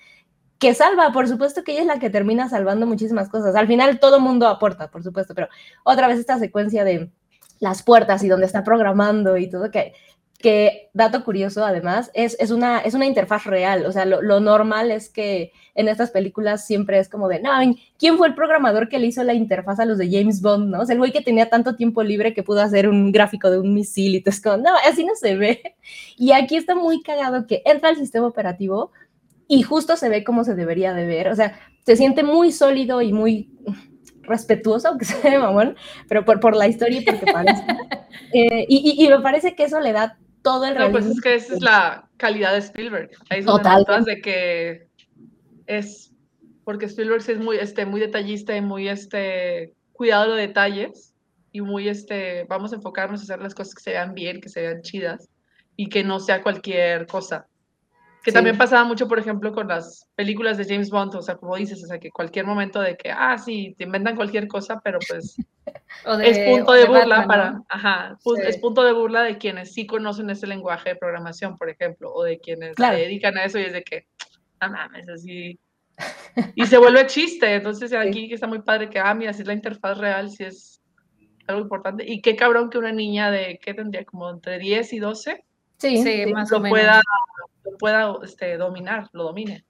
que salva, por supuesto que ella es la que termina salvando muchísimas cosas. Al final todo mundo aporta, por supuesto, pero otra vez esta secuencia de las puertas y donde está programando y todo, que, que dato curioso además, es, es, una, es una interfaz real, o sea, lo, lo, normal es que en estas películas siempre es como de, no, ¿quién fue el programador que le hizo la interfaz a los de James Bond, no? O sea, el güey que tenía tanto tiempo libre que pudo hacer un gráfico de un misil y todo es como, no, así no se ve. Y aquí está muy cagado que entra el sistema operativo, y justo se ve como se debería de ver, o sea, se siente muy sólido y muy respetuoso, aunque sea mamón, pero por, por la historia y porque parece. Eh, y, y, me parece que eso le da todo el No, pues es que esa es la calidad de Spielberg. Ahí Total. de que es, porque Spielberg es muy, este, muy detallista y muy, este, cuidado de detalles y muy, este, vamos a enfocarnos a hacer las cosas que se vean bien, que se vean chidas y que no sea cualquier cosa. Que también pasaba mucho, por ejemplo, con las películas de James Bond, o sea, como dices, o sea, que cualquier momento de que, ah, sí, te inventan cualquier cosa, pero pues es punto de, burla para, ajá, es punto de burla de quienes sí conocen ese lenguaje de programación, por ejemplo, o de quienes se dedican a eso y es de que, no mames, así. Y se vuelve chiste, entonces aquí está muy padre que, ah, mira, si es la interfaz real, si es algo importante. Y qué cabrón que una niña de, ¿qué tendría? Como entre 10 y 12. Sí, sí, más o menos. Pueda, pueda este, dominar, lo domine.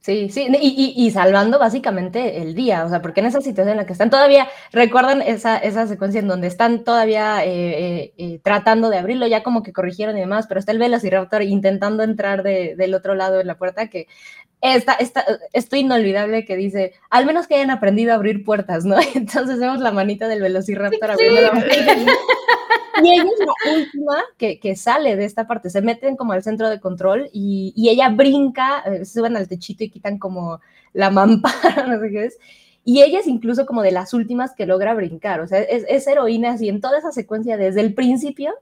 Sí, sí, y, y, salvando básicamente el día, o sea, porque en esa situación en la que están todavía, recuerdan esa, esa secuencia en donde están todavía eh, eh, eh, tratando de abrirlo, ya como que corrigieron y demás, pero está el Velociraptor intentando entrar de, del otro lado de la puerta, que esta, esta, esto inolvidable que dice, al menos que hayan aprendido a abrir puertas, ¿no? Entonces vemos la manita del Velociraptor abriendo la puerta. Y ella es la última que, que, sale de esta parte, se meten como al centro de control y, y ella brinca, eh, suben al techito y quitan como la mampara, no sé qué es. Y ella es incluso como de las últimas que logra brincar, o sea, es, es heroína así en toda esa secuencia desde el principio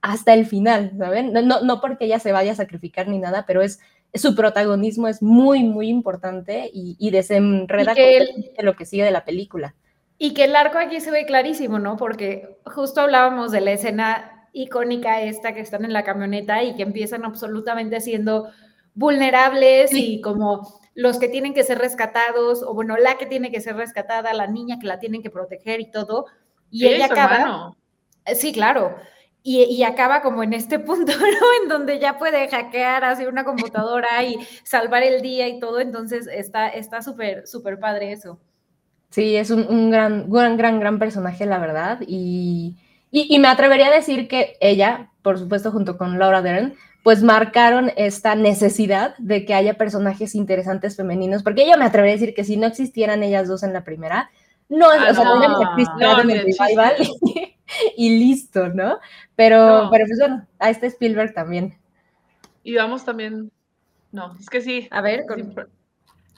hasta el final, ¿saben? No, no, no porque ella se vaya a sacrificar ni nada, pero es su protagonismo es muy, muy importante y, y desenreda y lo que sigue de la película. Y que el arco aquí se ve clarísimo, ¿no? Porque justo hablábamos de la escena icónica esta que están en la camioneta y que empiezan absolutamente siendo vulnerables y como los que tienen que ser rescatados, o bueno, la que tiene que ser rescatada, la niña que la tienen que proteger y todo. Y ella acaba. Sí, claro. Y, y, acaba como en este punto, ¿no? En donde ya puede hackear hacia una computadora y salvar el día y todo. Entonces está súper, súper padre eso. Sí, es un, gran, gran, gran, gran personaje, la verdad. Y, y, me atrevería a decir que ella, por supuesto, junto con Laura Dern, pues marcaron esta necesidad de que haya personajes interesantes femeninos, porque yo me atrevería a decir que si no existieran ellas dos en la primera, no, ah, o sea, no, no, en el revival y, listo, ¿no? Pero, pero pues bueno, a este Spielberg también. Y vamos también, no, es que sí. A ver,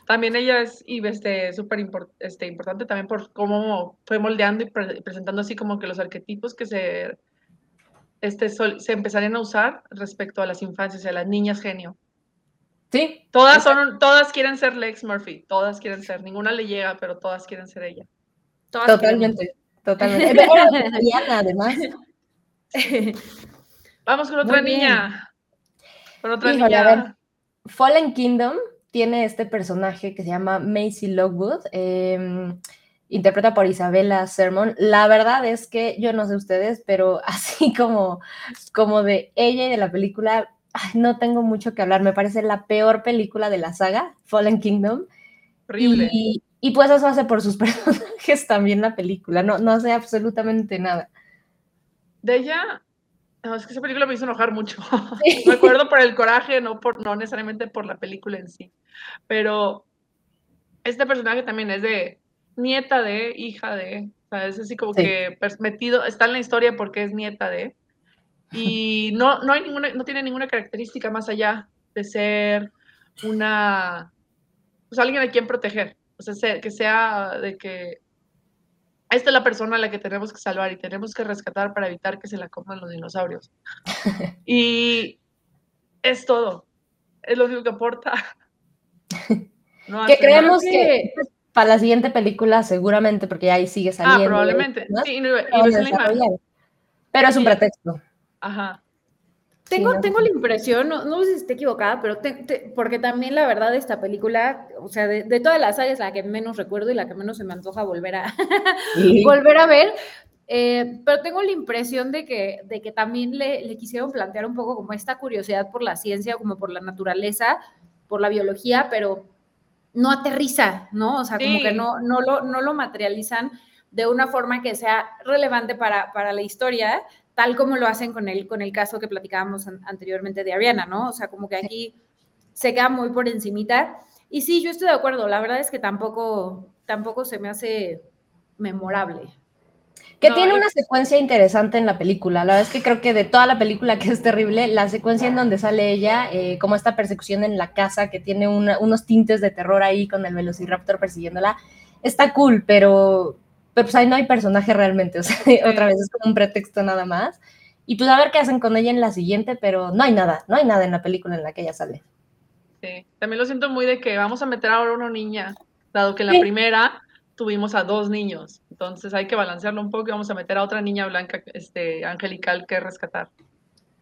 también ella es este, súper este, importante también por cómo fue moldeando y presentando así como que los arquetipos que se, este, se empezarían a usar respecto a las infancias, a las niñas genio. Sí. Todas, son, todas quieren ser Lex Murphy, todas quieren ser, ninguna le llega, pero todas quieren ser ella. totalmente, totalmente. además. Vamos con otra niña. Con otra niña. Fallen Kingdom tiene este personaje que se llama Macy Lockwood, em, interpreta por Isabella Sermon. La verdad es que yo no sé ustedes, pero así como, como de ella y de la película, no tengo mucho que hablar. Me parece la peor película de la saga, Fallen Kingdom. Horrible. Y, y pues eso hace por sus personajes también la película. No, no sé absolutamente nada. De ella, no, es que esa película me hizo enojar mucho. me acuerdo por el coraje, no, por, no necesariamente por la película en sí. Pero este personaje también es de nieta de, hija de, o sea, es así como que metido, está en la historia porque es nieta de. Y no, no, hay ninguna, no tiene ninguna característica más allá de ser una, pues alguien a quien proteger. O sea, que sea de que esta es la persona a la que tenemos que salvar y tenemos que rescatar para evitar que se la coman los dinosaurios. y es todo. Es lo único que aporta. que creemos que para la siguiente película seguramente, porque ahí sigue ah, saliendo. Ah, probablemente. Sí, Pero es un pretexto. Ajá. Tengo, tengo la impresión, no, no, sé si esté equivocada, pero porque también la verdad esta película, o sea, de, todas las áreas la que menos recuerdo y la que menos se me antoja volver a, volver a ver, eh, pero tengo la impresión de que, de que también le, le, quisieron plantear un poco como esta curiosidad por la ciencia, como por la naturaleza, por la biología, pero no aterriza, ¿no? O sea, como que no, no, lo, no lo materializan de una forma que sea relevante para, para la historia, tal como lo hacen con el, con el caso que platicábamos anteriormente de Ariana, ¿no? O sea, como que aquí se queda muy por encimita. Y sí, yo estoy de acuerdo, la verdad es que tampoco, tampoco se me hace memorable. Que tiene una secuencia interesante en la película. La verdad es que creo que de toda la película que es terrible, la secuencia en donde sale ella, eh, como esta persecución en la casa que tiene unos tintes de terror ahí con el velociraptor persiguiéndola, está cool, pero, pero pues ahí no hay personaje realmente, o sea, otra vez es como un pretexto nada más. Y pues a ver qué hacen con ella en la siguiente, pero no hay nada, no hay nada en la película en la que ella sale. Sí, también lo siento muy de que vamos a meter ahora una niña, dado que en la primera tuvimos a dos niños, entonces hay que balancearlo un poco y vamos a meter a otra niña blanca, este, angelical, que rescatar.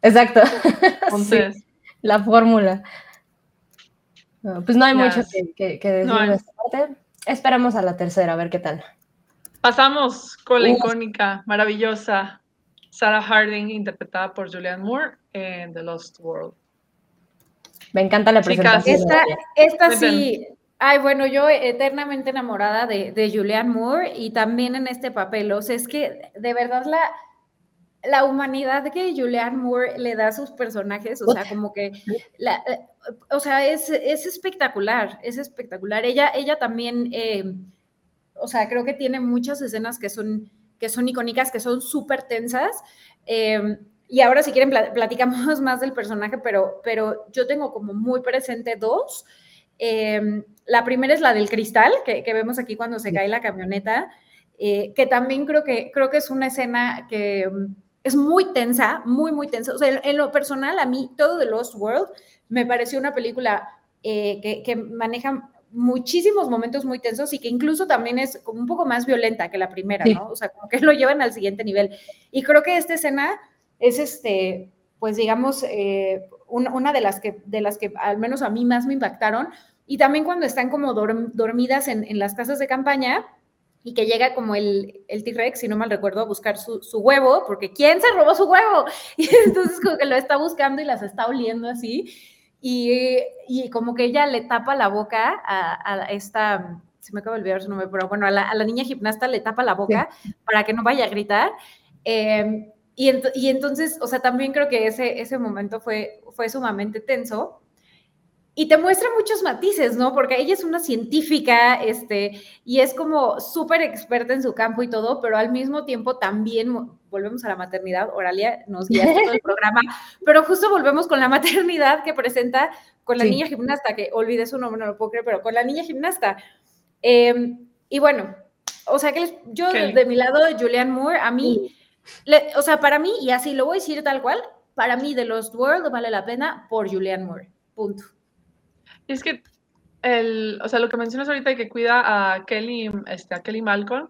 Exacto. Entonces, la fórmula. pues no hay mucho que, decir de esta parte. Esperamos a la tercera, a ver qué tal. Pasamos con la icónica, maravillosa Sarah Harding, interpretada por Julianne Moore en The Lost World. Me encanta la presentación. Esta, esta sí, ay, bueno, yo eternamente enamorada de, de Julianne Moore y también en este papel. O sea, es que de verdad la, la humanidad que Julianne Moore le da a sus personajes, o sea, como que, la, o sea, es, es, espectacular, es espectacular. Ella, ella también... Eh, o sea, creo que tiene muchas escenas que son, que son icónicas, que son súper tensas. Eh, y ahora si quieren platicamos más del personaje, pero, pero yo tengo como muy presente dos. Eh, la primera es la del cristal, que, vemos aquí cuando se cae la camioneta, eh, que también creo que, creo que es una escena que mm, es muy tensa, muy, muy tensa. O sea, en, lo personal, a mí todo de Lost World me pareció una película que, que maneja muchísimos momentos muy tensos y que incluso también es como un poco más violenta que la primera, ¿no? O sea, como que lo llevan al siguiente nivel. Y creo que esta escena es, este, pues digamos, eh, una de las, que, de las que al menos a mí más me impactaron. Y también cuando están como dormidas en, las casas de campaña y que llega como el, el T-Rex, si no mal recuerdo, a buscar su, su, huevo, porque ¿quién se robó su huevo? Y entonces como que lo está buscando y las está oliendo así. Y, como que ella le tapa la boca a, esta, se me acaba de olvidar su nombre, pero bueno, a la, niña gimnasta le tapa la boca para que no vaya a gritar. Em, y, y, entonces, o sea, también creo que ese, ese momento fue, fue sumamente tenso. Y te muestra muchos matices, ¿no? Porque ella es una científica, este, y es como súper experta en su campo y todo, pero al mismo tiempo también volvemos a la maternidad, Oralia nos guía todo el programa, pero justo volvemos con la maternidad que presenta con la niña gimnasta, que olvidé su nombre, no lo puedo creer, pero con la niña gimnasta. Em, y bueno, o sea que yo de mi lado, Julianne Moore, a mí, o sea, para mí, y así lo voy a decir tal cual, para mí The Lost World vale la pena por Julianne Moore, punto. es que el, o sea, lo que mencionas ahorita de que cuida a Kelly, este, a Kelly Malcolm,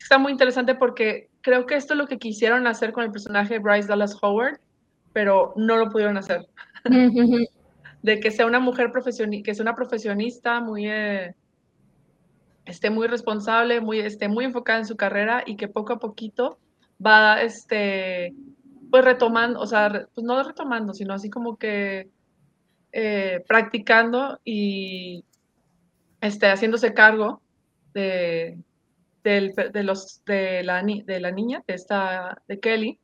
está muy interesante porque creo que esto es lo que quisieron hacer con el personaje de Bryce Dallas Howard, pero no lo pudieron hacer. de que sea una mujer profesionista, que sea una profesionista muy, eh, esté muy responsable, muy, esté muy enfocada en su carrera y que poco a poquito va, este, pues retomando, o sea, pues no retomando, sino así como que eh, practicando y este, haciéndose cargo de, de, los, de, la, niña, de, esta, de Kelly,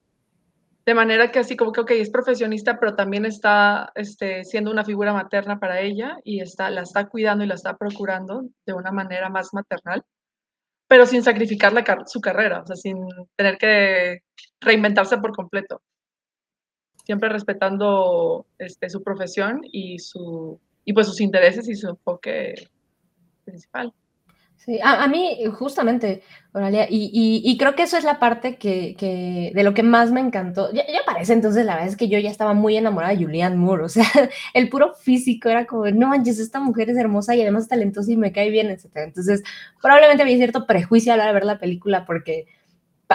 de manera que así como que, es profesionista, pero también está este, siendo una figura materna para ella y está, la está cuidando y la está procurando de una manera más maternal, pero sin sacrificar la, su carrera, o sea, sin tener que reinventarse por completo. Siempre respetando este, su profesión y, su, y pues sus intereses y su enfoque principal. Sí, a, mí justamente, Oralia, y, creo que eso es la parte que, de lo que más me encantó. Ya, parece entonces la verdad es que yo ya estaba muy enamorada de Julianne Moore, o sea, el puro físico era como, no manches, esta mujer es hermosa y además talentosa y me cae bien, etc. Entonces, probablemente había cierto prejuicio a la hora de ver la película porque,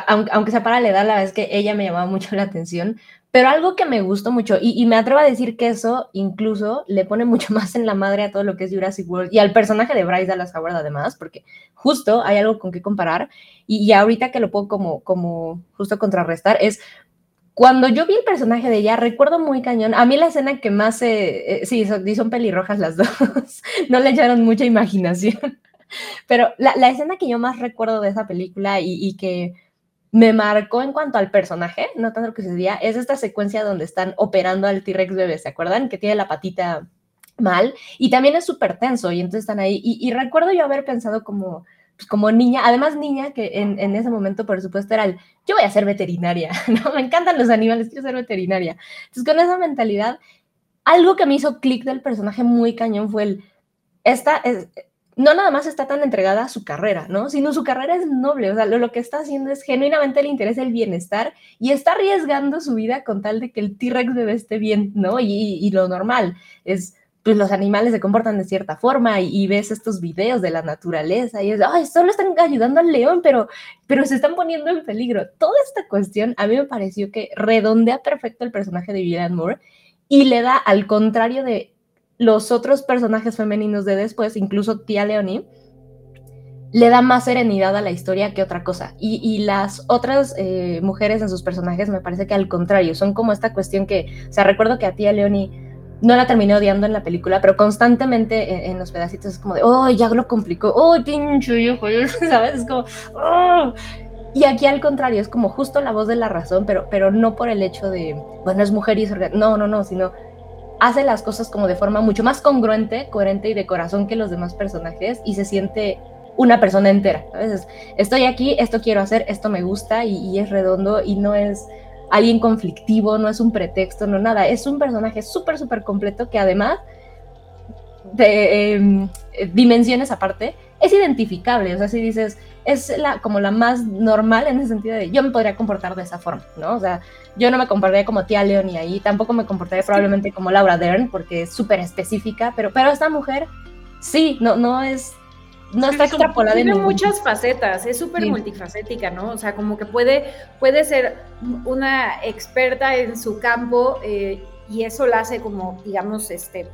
aunque, aunque sea para la edad, la verdad es que ella me llamaba mucho la atención, Pero algo que me gustó mucho, y, me atrevo a decir que eso incluso le pone mucho más en la madre a todo lo que es Jurassic World y al personaje de Bryce Dallas Howard además, porque justo hay algo con qué comparar, y, y ahorita que lo puedo como, como justo contrarrestar, es cuando yo vi el personaje de ella, recuerdo muy cañón, a mí la escena que más, se, eh, sí, son, son pelirrojas las dos, no le echaron mucha imaginación, pero la, escena que yo más recuerdo de esa película y que me marcó en cuanto al personaje, no tanto lo que sucedía, es esta secuencia donde están operando al T-Rex bebé, ¿se acuerdan? Que tiene la patita mal y también es súper tenso y entonces están ahí. Y, recuerdo yo haber pensado como, pues como niña, además niña, que en, ese momento por supuesto era el, yo voy a ser veterinaria, ¿no? Me encantan los animales, quiero ser veterinaria. Entonces con esa mentalidad, algo que me hizo clic del personaje muy cañón fue el, esta, es, no nada más está tan entregada a su carrera, ¿no? Sino su carrera es noble, o sea, lo, que está haciendo es genuinamente le interesa el bienestar y está arriesgando su vida con tal de que el T-Rex bebé esté bien, ¿no? Y, lo normal es, pues los animales se comportan de cierta forma y, ves estos videos de la naturaleza y es, ay, solo están ayudando al león, pero, pero se están poniendo en peligro. Toda esta cuestión a mí me pareció que redondea perfecto el personaje de Julianne Moore y le da, al contrario de los otros personajes femeninos de después, incluso tía Leonie, le da más serenidad a la historia que otra cosa. Y, las otras eh, mujeres en sus personajes me parece que al contrario, son como esta cuestión que, o sea, recuerdo que a tía Leonie no la terminé odiando en la película, pero constantemente en, los pedacitos es como de, oh, ya lo complicó, oh, pinche hijo, ¿sabes? Es como, oh. Y aquí al contrario, es como justo la voz de la razón, pero, pero no por el hecho de, bueno, es mujer y es... No, no, no, sino hace las cosas como de forma mucho más congruente, coherente y de corazón que los demás personajes y se siente una persona entera. A veces estoy aquí, esto quiero hacer, esto me gusta y, es redondo y no es alguien conflictivo, no es un pretexto, no nada. Es un personaje súper, súper completo que además de em, dimensiones aparte es identificable. O sea, si dices, es la, como la más normal en el sentido de yo me podría comportar de esa forma, ¿no? O sea, yo no me comportaría como tía Leonie ahí, tampoco me comportaría probablemente como Laura Dern, porque es súper específica, pero, pero esta mujer sí, no, no es, no está extrapolada Tiene muchas facetas, es súper multifacética, ¿no? O sea, como que puede, puede ser una experta en su campo eh, y eso la hace como, digamos, este,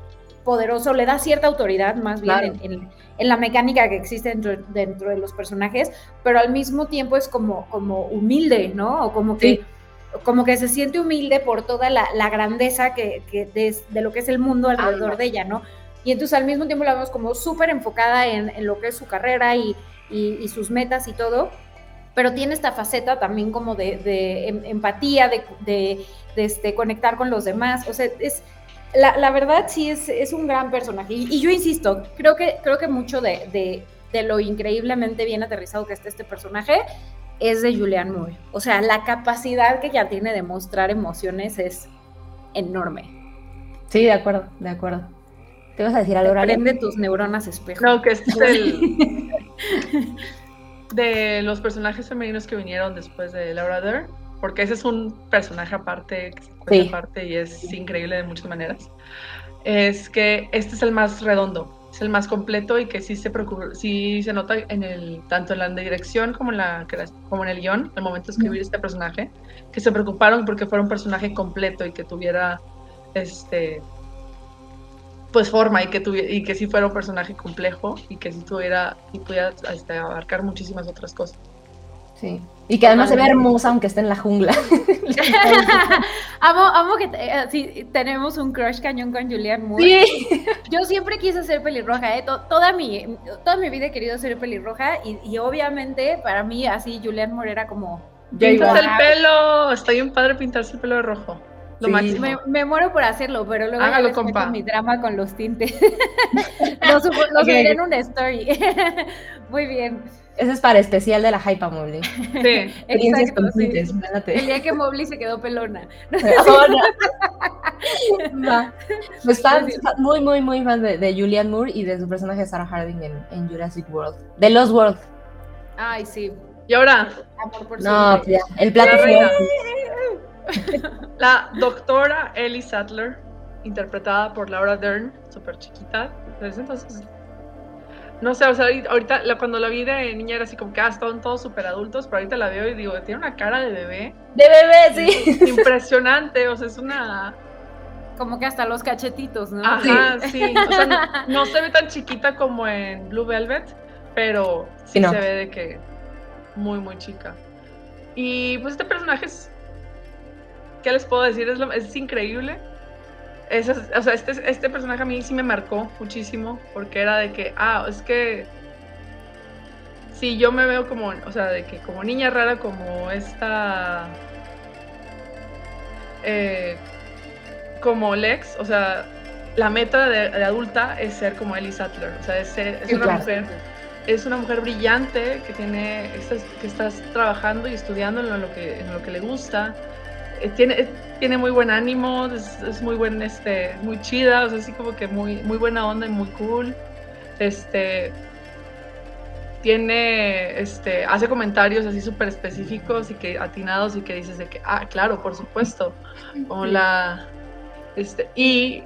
poderoso, le da cierta autoridad más bien en, en, la mecánica que existe dentro, dentro de los personajes, pero al mismo tiempo es como, como humilde, ¿no? O como que, como que se siente humilde por toda la, la grandeza que, que de, de, lo que es el mundo alrededor de ella, ¿no? Y entonces al mismo tiempo la vemos como súper enfocada en, en, lo que es su carrera y, y, sus metas y todo, pero tiene esta faceta también como de, de em, empatía, de, de, este, conectar con los demás, o sea, es la, verdad sí es, es, un gran personaje. Y, yo insisto, creo que, creo que mucho de, lo increíblemente bien aterrizado que está este personaje es de Julianne Moore. O sea, la capacidad que ella tiene de mostrar emociones es enorme. Sí, de acuerdo, de acuerdo. ¿Te vas a decir algo, Prende tus neuronas espejo. No, que es el... de los personajes femeninos que vinieron después de Laura Dern porque ese es un personaje aparte, aparte y es increíble de muchas maneras, es que este es el más redondo, es el más completo y que sí se preocupa, sí se nota en el, tanto en la dirección como en, la, como en el guion, el momento de escribir este personaje, que se preocuparon porque fuera un personaje completo y que tuviera este pues forma y que tuviera, y que sí fuera un personaje complejo y que sí tuviera y pudiera este, abarcar muchísimas otras cosas. Sí. Y que además se ve hermosa aunque esté en la jungla. amo, amo que eh, tenemos un crush cañón con Julianne Moore. Sí. Yo siempre quise ser pelirroja, ¿eh? toda, mi, toda mi vida he querido ser pelirroja y, y obviamente para mí así Julianne Moore era como... Pintas el pelo, estoy un padre pintarse el pelo de rojo. Lo máximo. Me, muero por hacerlo, pero luego Hágalo, compa. mi drama con los tintes. lo, en una story. Muy bien. Ese es para especial de la Hypa Mobley. Sí, exacto. Sí. El día que Mobley se quedó pelona. Pues fan, muy, muy, muy fan de, de, Julianne Moore y de su personaje Sarah Harding en, en Jurassic World. De Lost World. Ay, sí. ¿Y ahora? no, ya, el plato la, la doctora Ellie Sattler, interpretada por Laura Dern, súper chiquita. Entonces, no sé, o sea, ahorita cuando la vi de niña era así como que ah, estaban todos súper adultos, pero ahorita la veo y digo, tiene una cara de bebé. De bebé, sí. Impresionante, o sea, es una... Como que hasta los cachetitos, ¿no? Ajá, sí. O sea, no, se ve tan chiquita como en Blue Velvet, pero sí, se ve de que muy, muy chica. Y pues este personaje es... ¿Qué les puedo decir? Es, es increíble o sea, este, este personaje a mí sí me marcó muchísimo porque era de que, ah, es que sí, yo me veo como, o sea, de que como niña rara, como esta, eh, como Lex, o sea, la meta de, adulta es ser como Ellie Sattler, o sea, es, es una mujer es una mujer brillante que tiene que estás trabajando y estudiando en lo que en lo que le gusta tiene tiene muy buen ánimo, es, muy buen, este, muy chida, o sea, así como que muy, muy buena onda y muy cool. Este, tiene, este, hace comentarios así súper específicos y que atinados y que dices de que, ah, claro, por supuesto. O la, este, y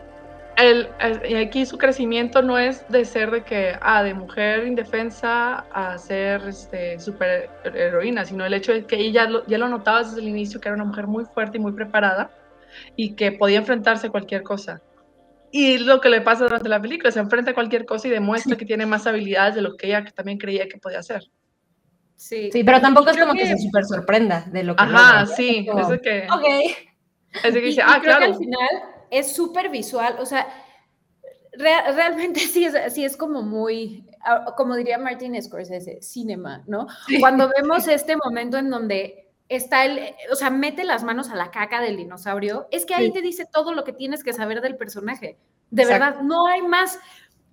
el, aquí su crecimiento no es de ser de que, ah, de mujer indefensa a ser este, super heroína, sino el hecho de que ella lo, ya lo notaba desde el inicio, que era una mujer muy fuerte y muy preparada y que podía enfrentarse a cualquier cosa. Y lo que le pasa durante la película, se enfrenta a cualquier cosa y demuestra que tiene más habilidades de lo que ella también creía que podía hacer. Sí, sí pero tampoco es como que, se super sorprenda de lo que Ajá, sí, es que... Ok. Es que dice, ah, claro. al final es súper visual, o sea, realmente sí es, sí es como muy, ah, como diría Martin Scorsese, cinema, ¿no? Cuando vemos este momento en donde está el, o sea, mete las manos a la caca del dinosaurio, es que ahí te dice todo lo que tienes que saber del personaje. De verdad, no hay más.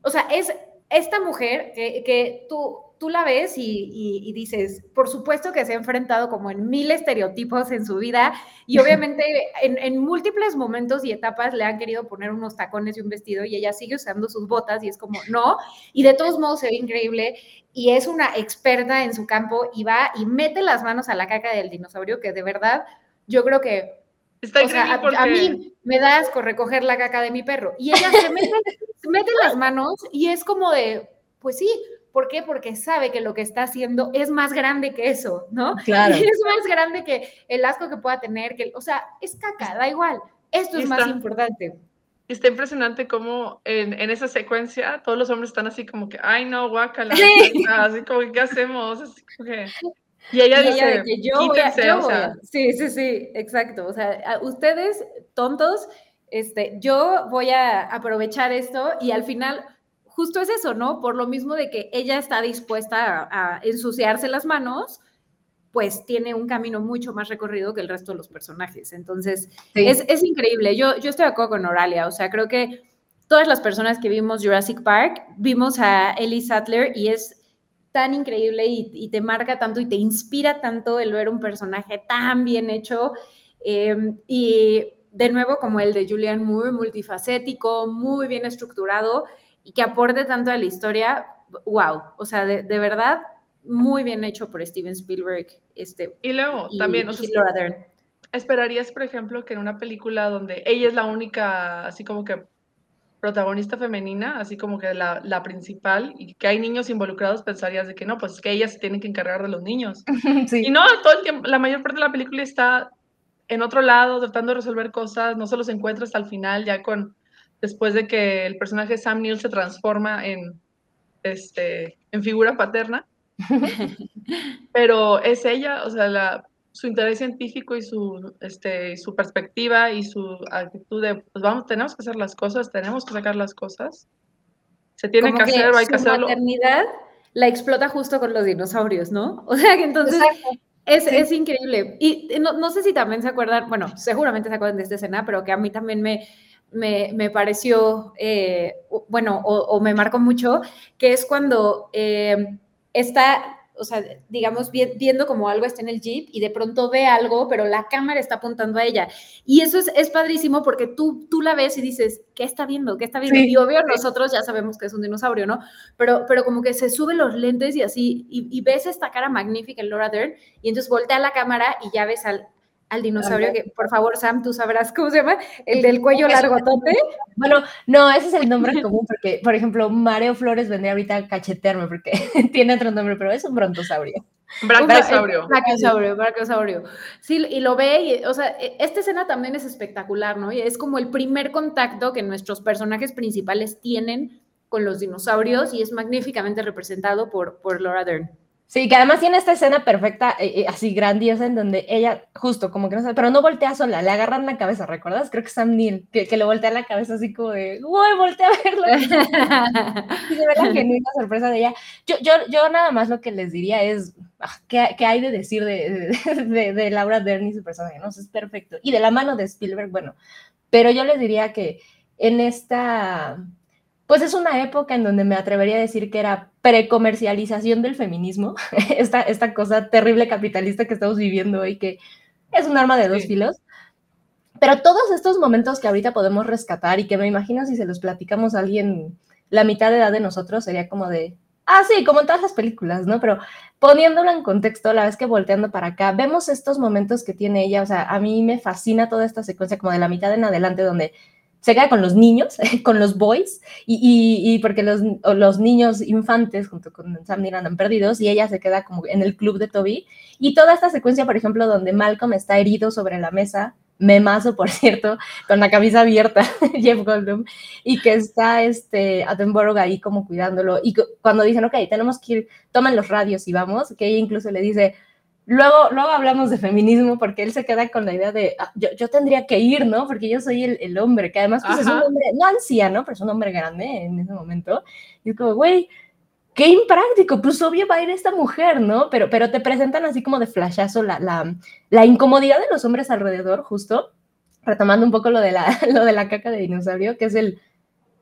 O sea, es esta mujer que, que tú, tú la ves y, dices, por supuesto que se ha enfrentado como en mil estereotipos en su vida y obviamente en, múltiples momentos y etapas le han querido poner unos tacones y un vestido y ella sigue usando sus botas y es como, no, y de todos modos se ve increíble y es una experta en su campo y va y mete las manos a la caca del dinosaurio que de verdad yo creo que... Está o sea, a, mí me da asco recoger la caca de mi perro y ella se mete, mete las manos y es como de, pues sí, ¿Por qué? Porque sabe que lo que está haciendo es más grande que eso, ¿no? Claro. Es más grande que el asco que pueda tener, que, o sea, es caca, da igual. Esto es más importante. Está impresionante cómo en, en, esa secuencia todos los hombres están así como que, ay no, guacala, sí. así como, ¿qué hacemos? Así como que... Y ella dice, yo voy a, yo o sea... Sí, sí, sí, exacto. O sea, ustedes, tontos, este, yo voy a aprovechar esto y al final justo es eso, ¿no? Por lo mismo de que ella está dispuesta a, ensuciarse las manos, pues tiene un camino mucho más recorrido que el resto de los personajes. Entonces, es, increíble. Yo, yo estoy de acuerdo con Oralia, o sea, creo que todas las personas que vimos Jurassic Park, vimos a Ellie Sattler y es tan increíble y, te marca tanto y te inspira tanto el ver un personaje tan bien hecho. Em, y de nuevo, como el de Julian Moore, multifacético, muy bien estructurado y que aporte tanto a la historia, wow, o sea, de, verdad, muy bien hecho por Steven Spielberg. Este, y luego, también, o sea, esperarías, por ejemplo, que en una película donde ella es la única, así como que protagonista femenina, así como que la, la, principal, y que hay niños involucrados, pensarías de que no, pues es que ella se tiene que encargar de los niños. Y no, todo el tiempo, la mayor parte de la película está en otro lado, tratando de resolver cosas, no se los encuentra hasta el final, ya con después de que el personaje Sam Neill se transforma en, este, en figura paterna. Pero es ella, o sea, la, su interés científico y su, este, su perspectiva y su actitud de, pues vamos, tenemos que hacer las cosas, tenemos que sacar las cosas. Se tiene que, hacer, hay que hacerlo. La maternidad la explota justo con los dinosaurios, ¿no? O sea que entonces es, es, increíble. Y no, no, sé si también se acuerdan, bueno, seguramente se acuerdan de esta escena, pero que a mí también me, me, pareció, eh, bueno, o, me marcó mucho, que es cuando eh, está, o sea, digamos, viendo como algo está en el jeep y de pronto ve algo, pero la cámara está apuntando a ella. Y eso es, es padrísimo porque tú, tú la ves y dices, ¿qué está viendo? ¿Qué está viendo? Y obvio nosotros ya sabemos que es un dinosaurio, ¿no? Pero, pero como que se sube los lentes y así, y, ves esta cara magnífica en Laura Dern, y entonces voltea la cámara y ya ves al, al dinosaurio que, por favor, Sam, tú sabrás cómo se llama, el del cuello largo tope. Bueno, no, ese es el nombre común, porque, por ejemplo, Mario Flores vendría ahorita a cachetearme porque tiene otro nombre, pero es un brontosaurio. Brachiosaurio. Brachiosaurio, brachiosaurio. Sí, y lo ve, y, o sea, e, esta escena también es espectacular, ¿no? Y es como el primer contacto que nuestros personajes principales tienen con los dinosaurios y es magníficamente representado por, por Laura Dern. Sí, que además tiene esta escena perfecta, eh, eh, así grandiosa, en donde ella, justo como que no sabe, pero no voltea sola, le agarran la cabeza, ¿recuerdas? Creo que Sam Neill, que, que le voltea la cabeza así como de, ¡Uy, voltea a verlo! y se ve la genuina sorpresa de ella. Yo, yo, yo nada más lo que les diría es, ah, ¿qué, ¿qué, hay de decir de, de, de, Laura Dern y su personaje? ¿no? es perfecto. Y de la mano de Spielberg, bueno, pero yo les diría que en esta pues es una época en donde me atrevería a decir que era precomercialización del feminismo, esta, esta cosa terrible capitalista que estamos viviendo hoy, que es un arma de dos filos. Pero todos estos momentos que ahorita podemos rescatar y que me imagino si se los platicamos a alguien la mitad de edad de nosotros, sería como de, ah, sí, como en todas las películas, ¿no? Pero poniéndolo en contexto, la vez que volteando para acá, vemos estos momentos que tiene ella, o sea, a mí me fascina toda esta secuencia como de la mitad en adelante donde se queda con los niños, con los boys, y, porque los, los, niños infantes junto con Sam Neill andan perdidos, y ella se queda como en el club de Toby. Y toda esta secuencia, por ejemplo, donde Malcolm está herido sobre la mesa, memazo, por cierto, con la camisa abierta, Jeff Goldblum, y que está este, Attenborough ahí como cuidándolo, y cuando dicen, ok, tenemos que ir, toman los radios y vamos, que ella incluso le dice, Luego, luego hablamos de feminismo porque él se queda con la idea de ah, yo, yo, tendría que ir, ¿no? Porque yo soy el, el hombre, que además pues, es un hombre, no anciano, pero es un hombre grande en ese momento. Y es como, güey, qué impráctico, pues obvio va a ir esta mujer, ¿no? Pero, pero te presentan así como de flashazo la, la, la incomodidad de los hombres alrededor, justo, retomando un poco lo de, la, lo de la caca de dinosaurio, que es el,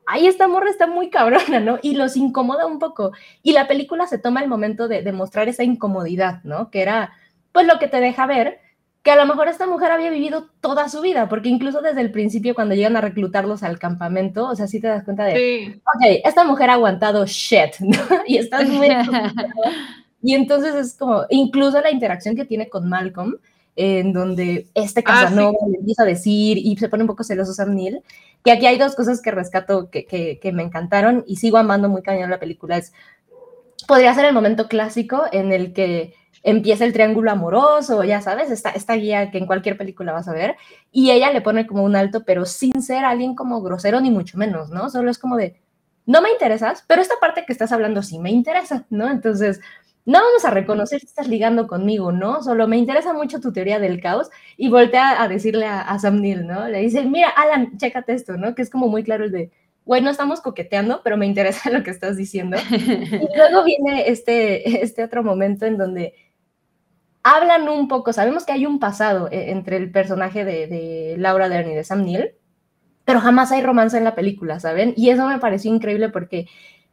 ahí esta morra está muy cabrona, ¿no? Y los incomoda un poco. Y la película se toma el momento de, demostrar esa incomodidad, ¿no? Que era, pues, lo que te deja ver que a lo mejor esta mujer había vivido toda su vida, porque incluso desde el principio, cuando llegan a reclutarlos al campamento, o sea, sí te das cuenta de, sí. ok, esta mujer ha aguantado shit, ¿no? Y está muy... y entonces es como, incluso la interacción que tiene con Malcolm, en donde este Casanova ah, sí. le empieza a decir y se pone un poco celoso Sam Neill, que aquí hay dos cosas que rescato que, que, que me encantaron y sigo amando muy cañón la película. Es, podría ser el momento clásico en el que empieza el triángulo amoroso, ya sabes, esta, esta guía que en cualquier película vas a ver, y ella le pone como un alto, pero sin ser alguien como grosero ni mucho menos, ¿no? Solo es como de, no me interesas, pero esta parte que estás hablando sí me interesa, ¿no? Entonces, no vamos a reconocer si estás ligando conmigo, ¿no? Solo me interesa mucho tu teoría del caos y voltea a decirle a, Sam Neill, ¿no? Le dice, mira, Alan, chécate esto, ¿no? Que es como muy claro el de, güey, no estamos coqueteando, pero me interesa lo que estás diciendo. y luego viene este, este otro momento en donde hablan un poco, sabemos que hay un pasado eh, entre el personaje de, de Laura Dern y de Sam Neill, pero jamás hay romance en la película, ¿saben? Y eso me pareció increíble porque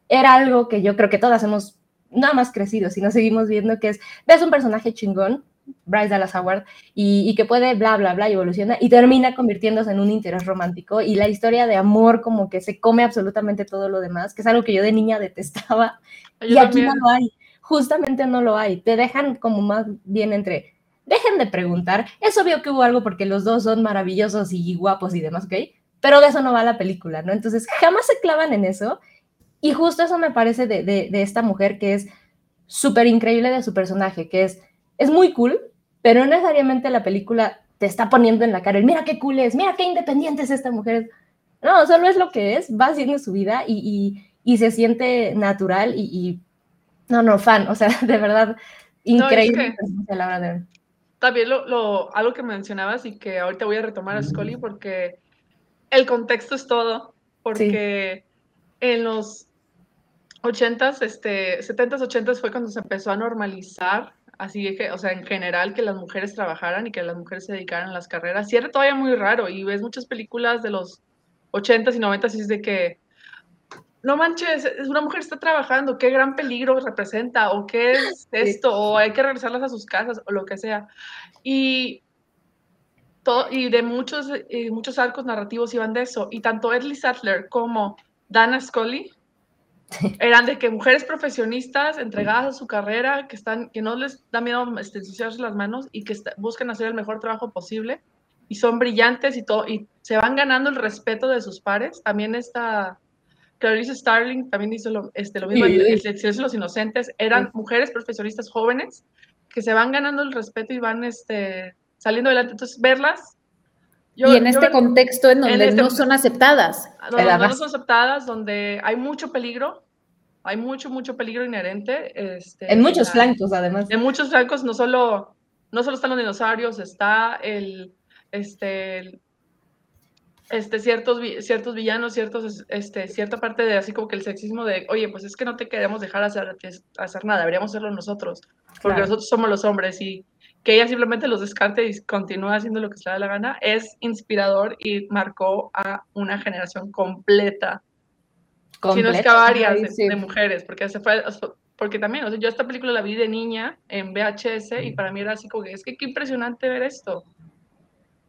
era algo que yo creo que todas hemos nada más crecido, sino seguimos viendo que es, ves un personaje chingón, Bryce Dallas Howard, y, y, que puede bla, bla, bla, y evoluciona, y termina convirtiéndose en un interés romántico, y la historia de amor como que se come absolutamente todo lo demás, que es algo que yo de niña detestaba, yo y aquí no lo hay, justamente no lo hay, te dejan como más bien entre, dejen de preguntar, es obvio que hubo algo porque los dos son maravillosos y guapos y demás, ¿ok? Pero de eso no va la película, ¿no? Entonces, jamás se clavan en eso, y justo eso me parece de, de, de esta mujer que es súper increíble de su personaje, que es, es muy cool, pero no necesariamente la película te está poniendo en la cara el mira qué cool es, mira qué independiente es esta mujer. No, solo es lo que es, va haciendo su vida y, y, y se siente natural y, y, no, no, fan, o sea, de verdad, increíble. No, es que, también lo, lo, algo que mencionabas y que ahorita voy a retomar a Scully porque el contexto es todo, porque sí. en los 80s, este, 70s, 80s fue cuando se empezó a normalizar, así que, o sea, en general, que las mujeres trabajaran y que las mujeres se dedicaran a las carreras. Y era todavía muy raro, y ves muchas películas de los 80s y 90s y es de que, no manches, una mujer está trabajando, qué gran peligro representa, o qué es esto, o hay que regresarlas a sus casas, o lo que sea. Y, todo, y de muchos, y muchos arcos narrativos iban de eso, y tanto Edley Sattler como Dana Scully, eran de que mujeres profesionistas entregadas a su carrera, que, están, que no les da miedo este, ensuciarse las manos y que buscan hacer el mejor trabajo posible y son brillantes y todo, y se van ganando el respeto de sus pares. También esta Clarice Starling también hizo lo, este, lo mismo, en Los Inocentes, eran mujeres profesionistas jóvenes que se van ganando el respeto y van este, saliendo adelante. Entonces, verlas. Y en este contexto en donde este no son aceptadas. Donde no son aceptadas, donde hay mucho peligro, hay mucho, mucho peligro inherente. Este, en muchos flancos, además. En muchos flancos, no solo, no solo están los dinosaurios, está el, este, este, ciertos, ciertos villanos, ciertos, este, cierta parte de así como que el sexismo de, oye, pues es que no te queremos dejar hacer, hacer nada, deberíamos hacerlo nosotros, porque nosotros somos los hombres y que ella simplemente los descarte y continúa haciendo lo que se le da la gana, es inspirador y marcó a una generación completa. Si no es que varias de, mujeres, porque se fue, porque también, o sea, yo esta película la vi de niña en VHS y para mí era así como que es que qué impresionante ver esto.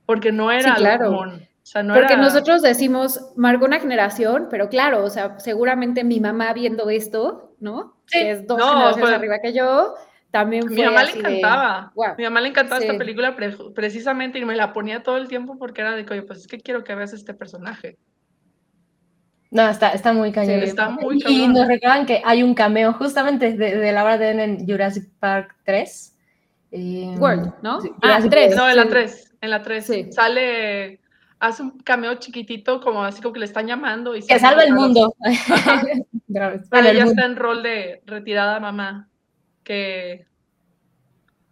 Porque no era claro. común. Porque nosotros decimos, marcó una generación, pero claro, o sea, seguramente mi mamá viendo esto, ¿no? que es dos generaciones pues arriba que yo, también fue Mi mamá le encantaba. Mi mamá le encantaba esta película precisamente y me la ponía todo el tiempo porque era de que, oye, pues es que quiero que veas este personaje. No, está, está muy cañón. está muy Y nos recuerdan que hay un cameo justamente de, de Laura Dern en Jurassic Park 3. World, ¿no? ah, 3. No, en la 3. En la 3. Sale hace un cameo chiquitito, como así como que le están llamando. Y que salva el mundo. Pero ella está en rol de retirada mamá, que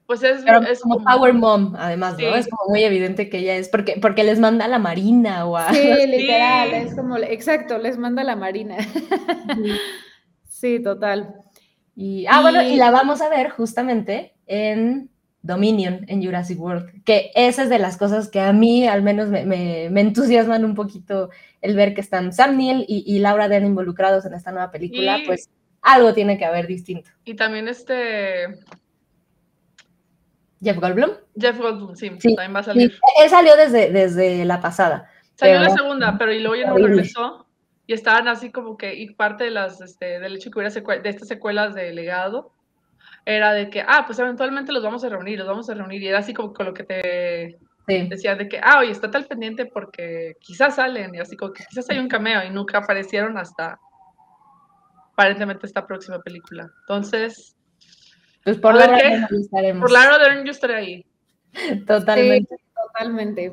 pues es, es como, Power Mom, además, ¿no? Es como muy evidente que ella es, porque, porque les manda a la marina o a... Sí, literal, es como, exacto, les manda a la marina. sí, total. Y, ah, bueno, y la vamos a ver justamente en Dominion en Jurassic World, que esa es de las cosas que a mí al menos me, entusiasman un poquito el ver que están Sam Neill y, Laura Dern involucrados en esta nueva película, pues algo tiene que haber distinto. Y también este... Jeff Goldblum. Jeff Goldblum, sí, también va a salir. Él salió desde, desde la pasada. Salió la segunda, pero y luego ya no regresó. Y estaban así como que, y parte de las, este, del hecho que hubiera de estas secuelas de legado, era de que, ah, pues eventualmente los vamos a reunir, los vamos a reunir. Y era así como con lo que te decía de que, ah, oye, está tal pendiente porque quizás salen, y así como que quizás hay un cameo y nunca aparecieron hasta aparentemente esta próxima película. Entonces, pues por la hora Por la hora yo estaré ahí. Totalmente. totalmente.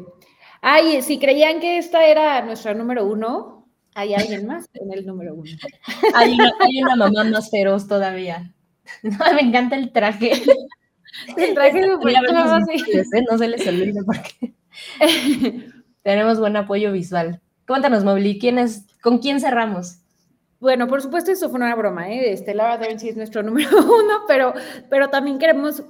Ay, si creían que esta era nuestra número uno, hay alguien más en el número uno. Hay una, hay una mamá más feroz todavía. No, me encanta el traje. El traje de ¿eh? No se les olvide porque tenemos buen apoyo visual. Cuéntanos, Mowgli, ¿quién es, ¿con quién cerramos? Bueno, por supuesto, eso fue una broma, ¿eh? Este, Laura Dern sí es nuestro número uno, pero, pero también queremos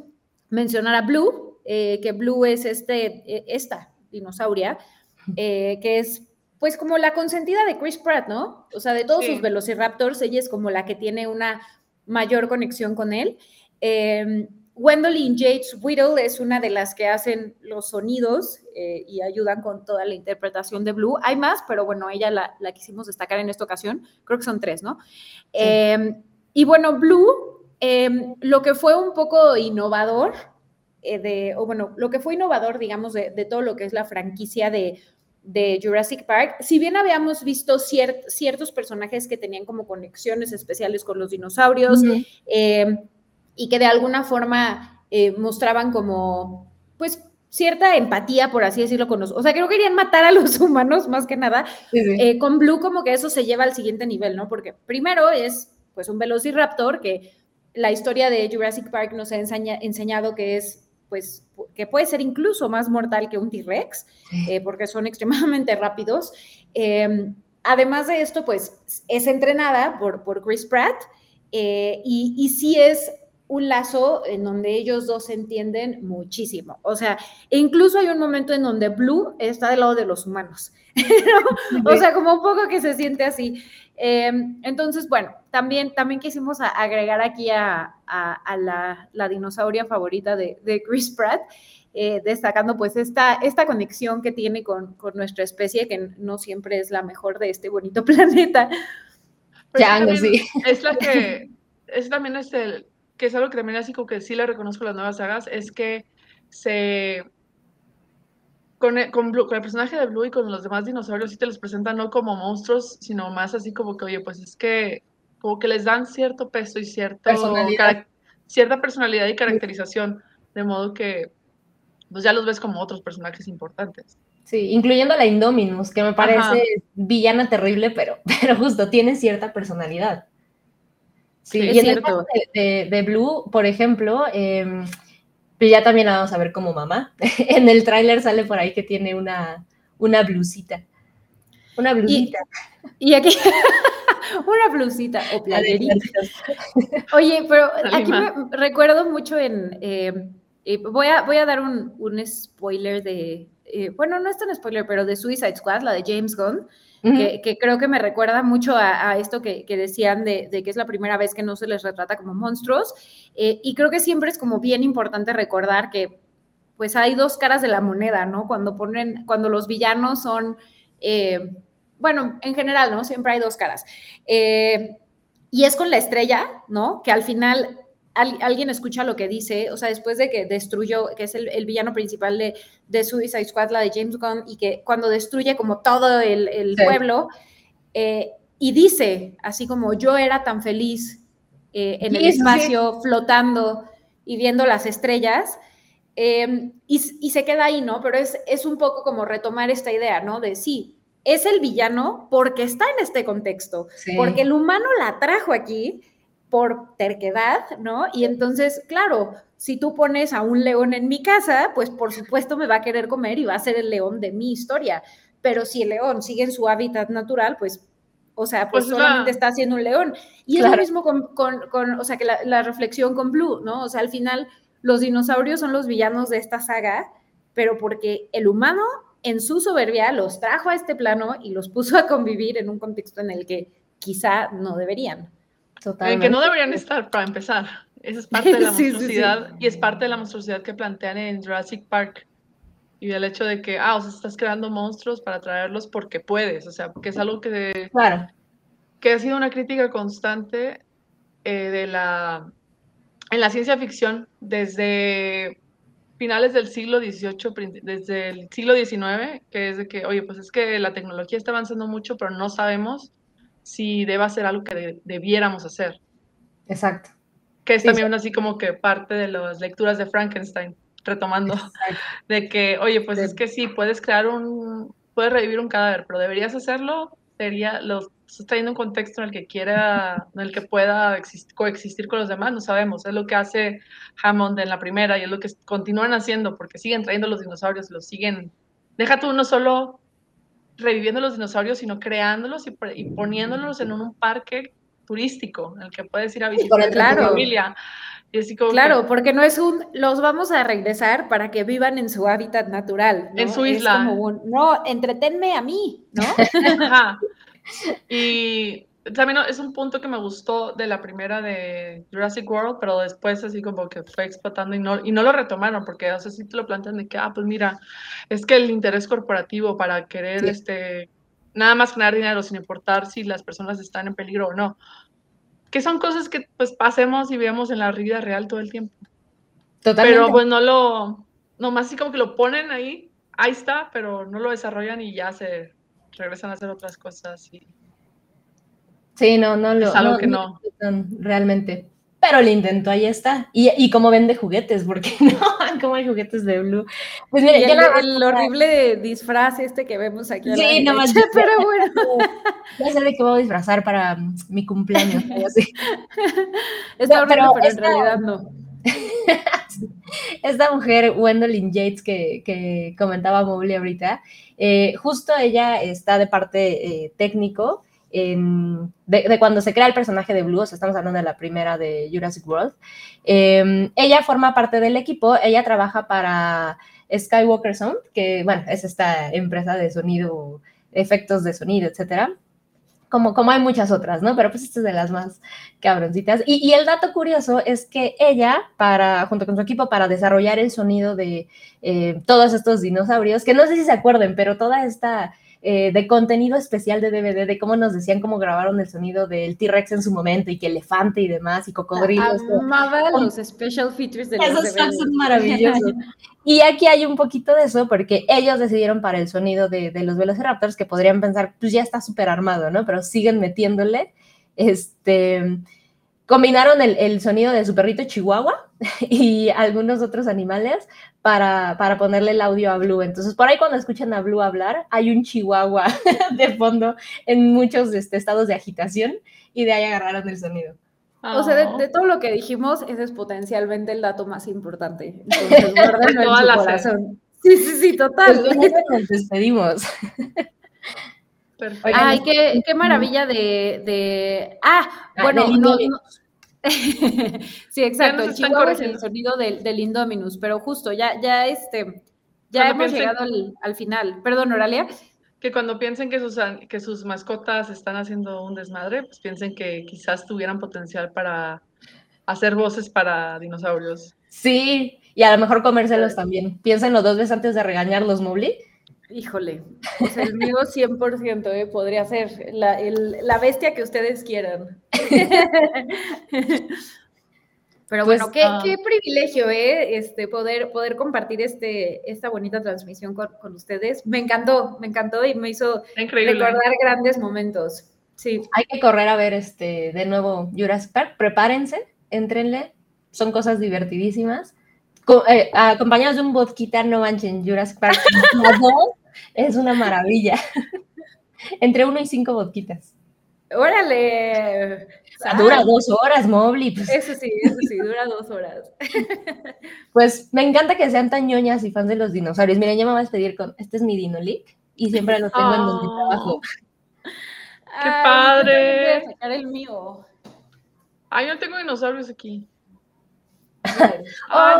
mencionar a Blue, eh, que Blue es este, e, esta dinosauria, eh, que es pues como la consentida de Chris Pratt, ¿no? O sea, de todos sus velociraptors, ella es como la que tiene una mayor conexión con él. Eh, Gwendolyn Yates Whittle es una de las que hacen los sonidos eh, y ayudan con toda la interpretación de Blue. Hay más, pero bueno, ella la, quisimos destacar en esta ocasión. Creo que son tres, ¿no? Em, y bueno, Blue, em, lo que fue un poco innovador, eh, de, o bueno, lo que fue innovador, digamos, de, todo lo que es la franquicia de de Jurassic Park, si bien habíamos visto ciertos personajes que tenían como conexiones especiales con los dinosaurios eh, y que de alguna forma eh, mostraban como, pues, cierta empatía, por así decirlo, con los, o sea, que no querían matar a los humanos más que nada, eh, con Blue como que eso se lleva al siguiente nivel, ¿no? Porque primero es, pues, un velociraptor que la historia de Jurassic Park nos ha enseñado que es pues que puede ser incluso más mortal que un T-Rex, eh, porque son extremadamente rápidos. Em, además de esto, pues es entrenada por, por Chris Pratt eh, y, y sí es un lazo en donde ellos dos se entienden muchísimo. O sea, incluso hay un momento en donde Blue está del lado de los humanos. O sea, como un poco que se siente así. Em, entonces, bueno, también, también quisimos agregar aquí a, la, dinosauria favorita de, Chris Pratt, eh, destacando pues esta, esta conexión que tiene con, nuestra especie, que no siempre es la mejor de este bonito planeta. Django, sí. Es la que, es también este, que es algo que también así como que sí le reconozco a las nuevas sagas, es que se con el, con, con el, personaje de Blue y con los demás dinosaurios sí te los presentan no como monstruos, sino más así como que, oye, pues es que como que les dan cierto peso y cierto personalidad. cierta personalidad y caracterización, de modo que pues ya los ves como otros personajes importantes. Sí, incluyendo a la Indominus, que me parece Ajá. villana terrible, pero, pero justo tiene cierta personalidad. Sí, sí y en cierto. el caso de, de, de, Blue, por ejemplo, eh, ya también la vamos a ver como mamá. en el tráiler sale por ahí que tiene una, una blusita. Una blusita. Y, y aquí, una blusita o playerita. Oye, pero aquí me recuerdo mucho en... Eh, eh, voy, a, voy a dar un, un spoiler de... Eh, bueno, no es tan spoiler, pero de Suicide Squad, la de James Gunn. Que, creo que me recuerda mucho a, esto que, decían de, de, que es la primera vez que no se les retrata como monstruos. Eh, y creo que siempre es como bien importante recordar que pues hay dos caras de la moneda, ¿no? Cuando ponen, cuando los villanos son, eh, bueno, en general, ¿no? Siempre hay dos caras. Eh, y es con la estrella, ¿no? Que al final al, alguien escucha lo que dice, o sea, después de que destruyó, que es el, el villano principal de, de, Suicide Squad, la de James Gunn, y que cuando destruye como todo el, el sí. pueblo, eh, y dice, así como yo era tan feliz eh, en el espacio, flotando y viendo las estrellas, eh, y, y, se queda ahí, ¿no? Pero es, es un poco como retomar esta idea, ¿no? De sí, es el villano porque está en este contexto, sí. porque el humano la trajo aquí, por terquedad, ¿no? Y entonces, claro, si tú pones a un león en mi casa, pues por supuesto me va a querer comer y va a ser el león de mi historia. Pero si el león sigue en su hábitat natural, pues, o sea, pues, pues solamente está haciendo un león. Y claro. es lo mismo con, con, con o sea, que la, la, reflexión con Blue, ¿no? O sea, al final los dinosaurios son los villanos de esta saga, pero porque el humano en su soberbia los trajo a este plano y los puso a convivir en un contexto en el que quizá no deberían. Totalmente. En que no deberían estar, para empezar. Esa es parte de la sí, monstruosidad sí, sí. y es parte de la monstruosidad que plantean en Jurassic Park. Y del hecho de que, ah, o sea, estás creando monstruos para traerlos porque puedes, o sea, que es algo que, claro. que ha sido una crítica constante eh, de la, en la ciencia ficción desde finales del siglo XVIII, desde el siglo XIX, que es de que, oye, pues es que la tecnología está avanzando mucho, pero no sabemos si deba ser algo que de, debiéramos hacer. Exacto. Que es sí, también sí. así como que parte de las lecturas de Frankenstein, retomando, Exacto. de que, oye, pues sí. es que sí, puedes crear un, puedes revivir un cadáver, pero deberías hacerlo, sería, lo estás trayendo un contexto en el que quiera, en el que pueda existir, coexistir con los demás, no sabemos, es lo que hace Hammond en la primera y es lo que continúan haciendo, porque siguen trayendo los dinosaurios, los siguen, deja tú no solo reviviendo los dinosaurios, sino creándolos y, y poniéndolos en un, un, parque turístico en el que puedes ir a visitar sí, claro. tu familia. Y así como claro, que, porque no es un, los vamos a regresar para que vivan en su hábitat natural. ¿no? En su isla. Un, no, entretenme a mí, ¿no? Ajá. Y también es un punto que me gustó de la primera de Jurassic World, pero después así como que fue explotando y no, y no lo retomaron, porque o sea, sí te lo plantean de que, ah, pues mira, es que el interés corporativo para querer, sí. este, nada más ganar dinero sin importar si las personas están en peligro o no, que son cosas que pues pasemos y veamos en la vida real todo el tiempo. Totalmente. Pero pues no lo, nomás así como que lo ponen ahí, ahí está, pero no lo desarrollan y ya se regresan a hacer otras cosas y Sí, no, no lo. Es algo no, que no. no. Realmente. Pero el intento ahí está. Y, y como vende juguetes, porque no, como hay juguetes de Blue. Pues mira, el, el horrible disfraz este que vemos aquí. Sí, no más. Pero bueno. Ya sé de qué voy a disfrazar para mi cumpleaños. Así. Está horrible, pero, pero esta, en realidad no. esta mujer, Gwendolyn Yates, que, que comentaba Mowgli ahorita, eh, justo ella está de parte eh, técnico en, de, de, cuando se crea el personaje de Blue, o sea, estamos hablando de la primera de Jurassic World, eh, ella forma parte del equipo, ella trabaja para Skywalker Sound, que bueno, es esta empresa de sonido, efectos de sonido, etcétera. Como, como hay muchas otras, ¿no? Pero pues esta es de las más cabroncitas. Y, y, el dato curioso es que ella, para, junto con su equipo, para desarrollar el sonido de eh, todos estos dinosaurios, que no sé si se acuerden, pero toda esta eh, de contenido especial de DVD, de cómo nos decían cómo grabaron el sonido del T-Rex en su momento y que elefante y demás y cocodrilos. Amaba los special features de los Esos son maravillosos. y aquí hay un poquito de eso porque ellos decidieron para el sonido de, de los Velociraptors que podrían pensar, pues ya está súper armado, ¿no? Pero siguen metiéndole, este combinaron el, sonido de su perrito Chihuahua y algunos otros animales para, para, ponerle el audio a Blue. Entonces, por ahí cuando escuchan a Blue hablar, hay un Chihuahua de fondo en muchos este, estados de agitación y de ahí agarraron el sonido. O sea, de, todo lo que dijimos, ese es potencialmente el dato más importante. Entonces, guárdenlo en su corazón. Sí, sí, sí, total. Pues nos despedimos. Ay, qué, qué, maravilla de, de... Ah, ah bueno, no, sí, exacto. El chihuahua es el sonido del, del, Indominus, pero justo, ya, ya este, ya hemos llegado al, final. Perdón, Oralia. Que cuando piensen que sus, que sus mascotas están haciendo un desmadre, pues piensen que quizás tuvieran potencial para hacer voces para dinosaurios. Sí, y a lo mejor comérselos también. Piénsenlo dos veces antes de regañarlos, Mobley. Híjole, pues el mío 100% eh, podría ser la, la, bestia que ustedes quieran. Pero bueno, pues, qué, ah. qué, privilegio, ¿eh? Este, poder, poder compartir este, esta bonita transmisión con, con ustedes. Me encantó, me encantó y me hizo recordar grandes momentos. Sí. Hay que correr a ver este, de nuevo Jurassic Park. Prepárense, entrenle. Son cosas divertidísimas. Eh, acompañados de un vodka, no manchen, Jurassic Park es una maravilla. Entre uno y cinco vodquitas. ¡Órale! dura dos horas, Mobley. Pues. Eso sí, eso sí, dura dos horas. Pues me encanta que sean tan ñoñas y fans de los dinosaurios. Miren, yo me voy a despedir con, este es mi Dinolic y siempre lo tengo en donde oh. trabajo. ¡Qué padre! Voy a sacar el mío. Ay, yo tengo dinosaurios aquí. ¡Ay,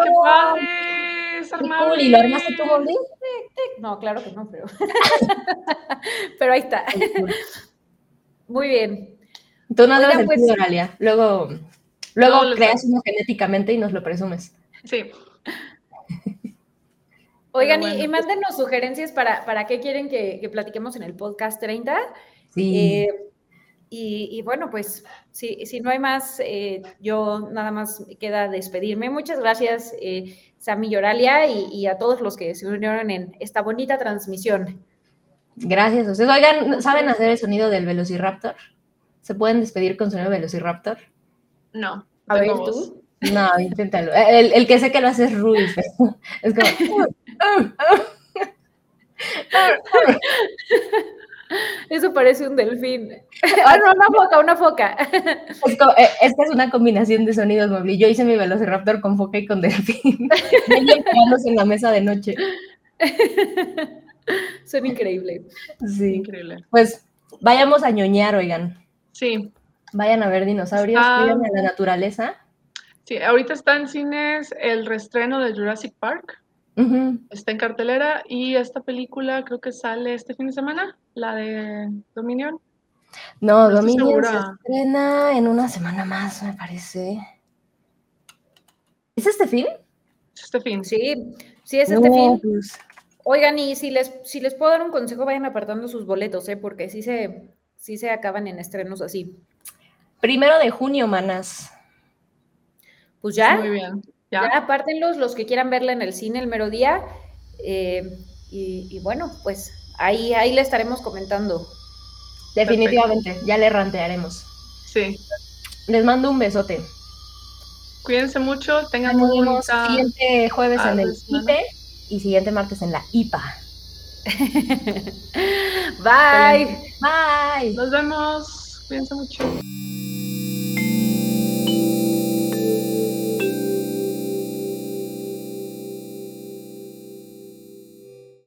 qué oh. padre! ¿Y lo armaste tú, Mobley? No, claro que no, pero. pero ahí está. Muy bien. Tú no pues... Oralia. Luego, luego creas uno genéticamente y nos lo presumes. Sí. Oigan, y, mándenos sugerencias para, para qué quieren que, platiquemos en el podcast 30. Sí. Eh, y, bueno, pues si, si no hay más, eh, yo nada más queda despedirme. Muchas gracias, eh, Sammy Yoralia, y, y, a todos los que se unieron en esta bonita transmisión. Gracias ustedes. Oigan, ¿saben hacer el sonido del Velociraptor? ¿Se pueden despedir con sonido Velociraptor? No. A ver, tú. No, inténtalo. El, el, que sé que lo hace es Rui. Es como. Eso parece un delfín. Ah, no, una foca, una foca. Eh, esta es una combinación de sonidos, Mobley. Yo hice mi velociraptor con foca y con delfín. en la mesa de noche. Son increíbles. Sí. Increíble. Pues vayamos a ñoñar, oigan. Sí. Vayan a ver dinosaurios, vayan a la naturaleza. Sí, ahorita está en cines el restreno de Jurassic Park. Está en cartelera y esta película creo que sale este fin de semana, la de Dominion. No, Dominion se estrena en una semana más, me parece. ¿Es este fin? Es este fin. Sí, sí, es este fin. Pues. Oigan, y si les, si les puedo dar un consejo, vayan apartando sus boletos, ¿eh? porque sí se, sí se acaban en estrenos así. Primero de junio, manas. Pues ya. Muy bien. Ya, apártenlos los que quieran verla en el cine el mero día. Eh, y, bueno, pues ahí, ahí le estaremos comentando. Definitivamente, ya le rantearemos. Sí. Les mando un besote. Cuídense mucho, tengan muy bonita... Siguiente jueves en el IPE y siguiente martes en la IPA. Bye. Bye. Nos vemos. Cuídense mucho.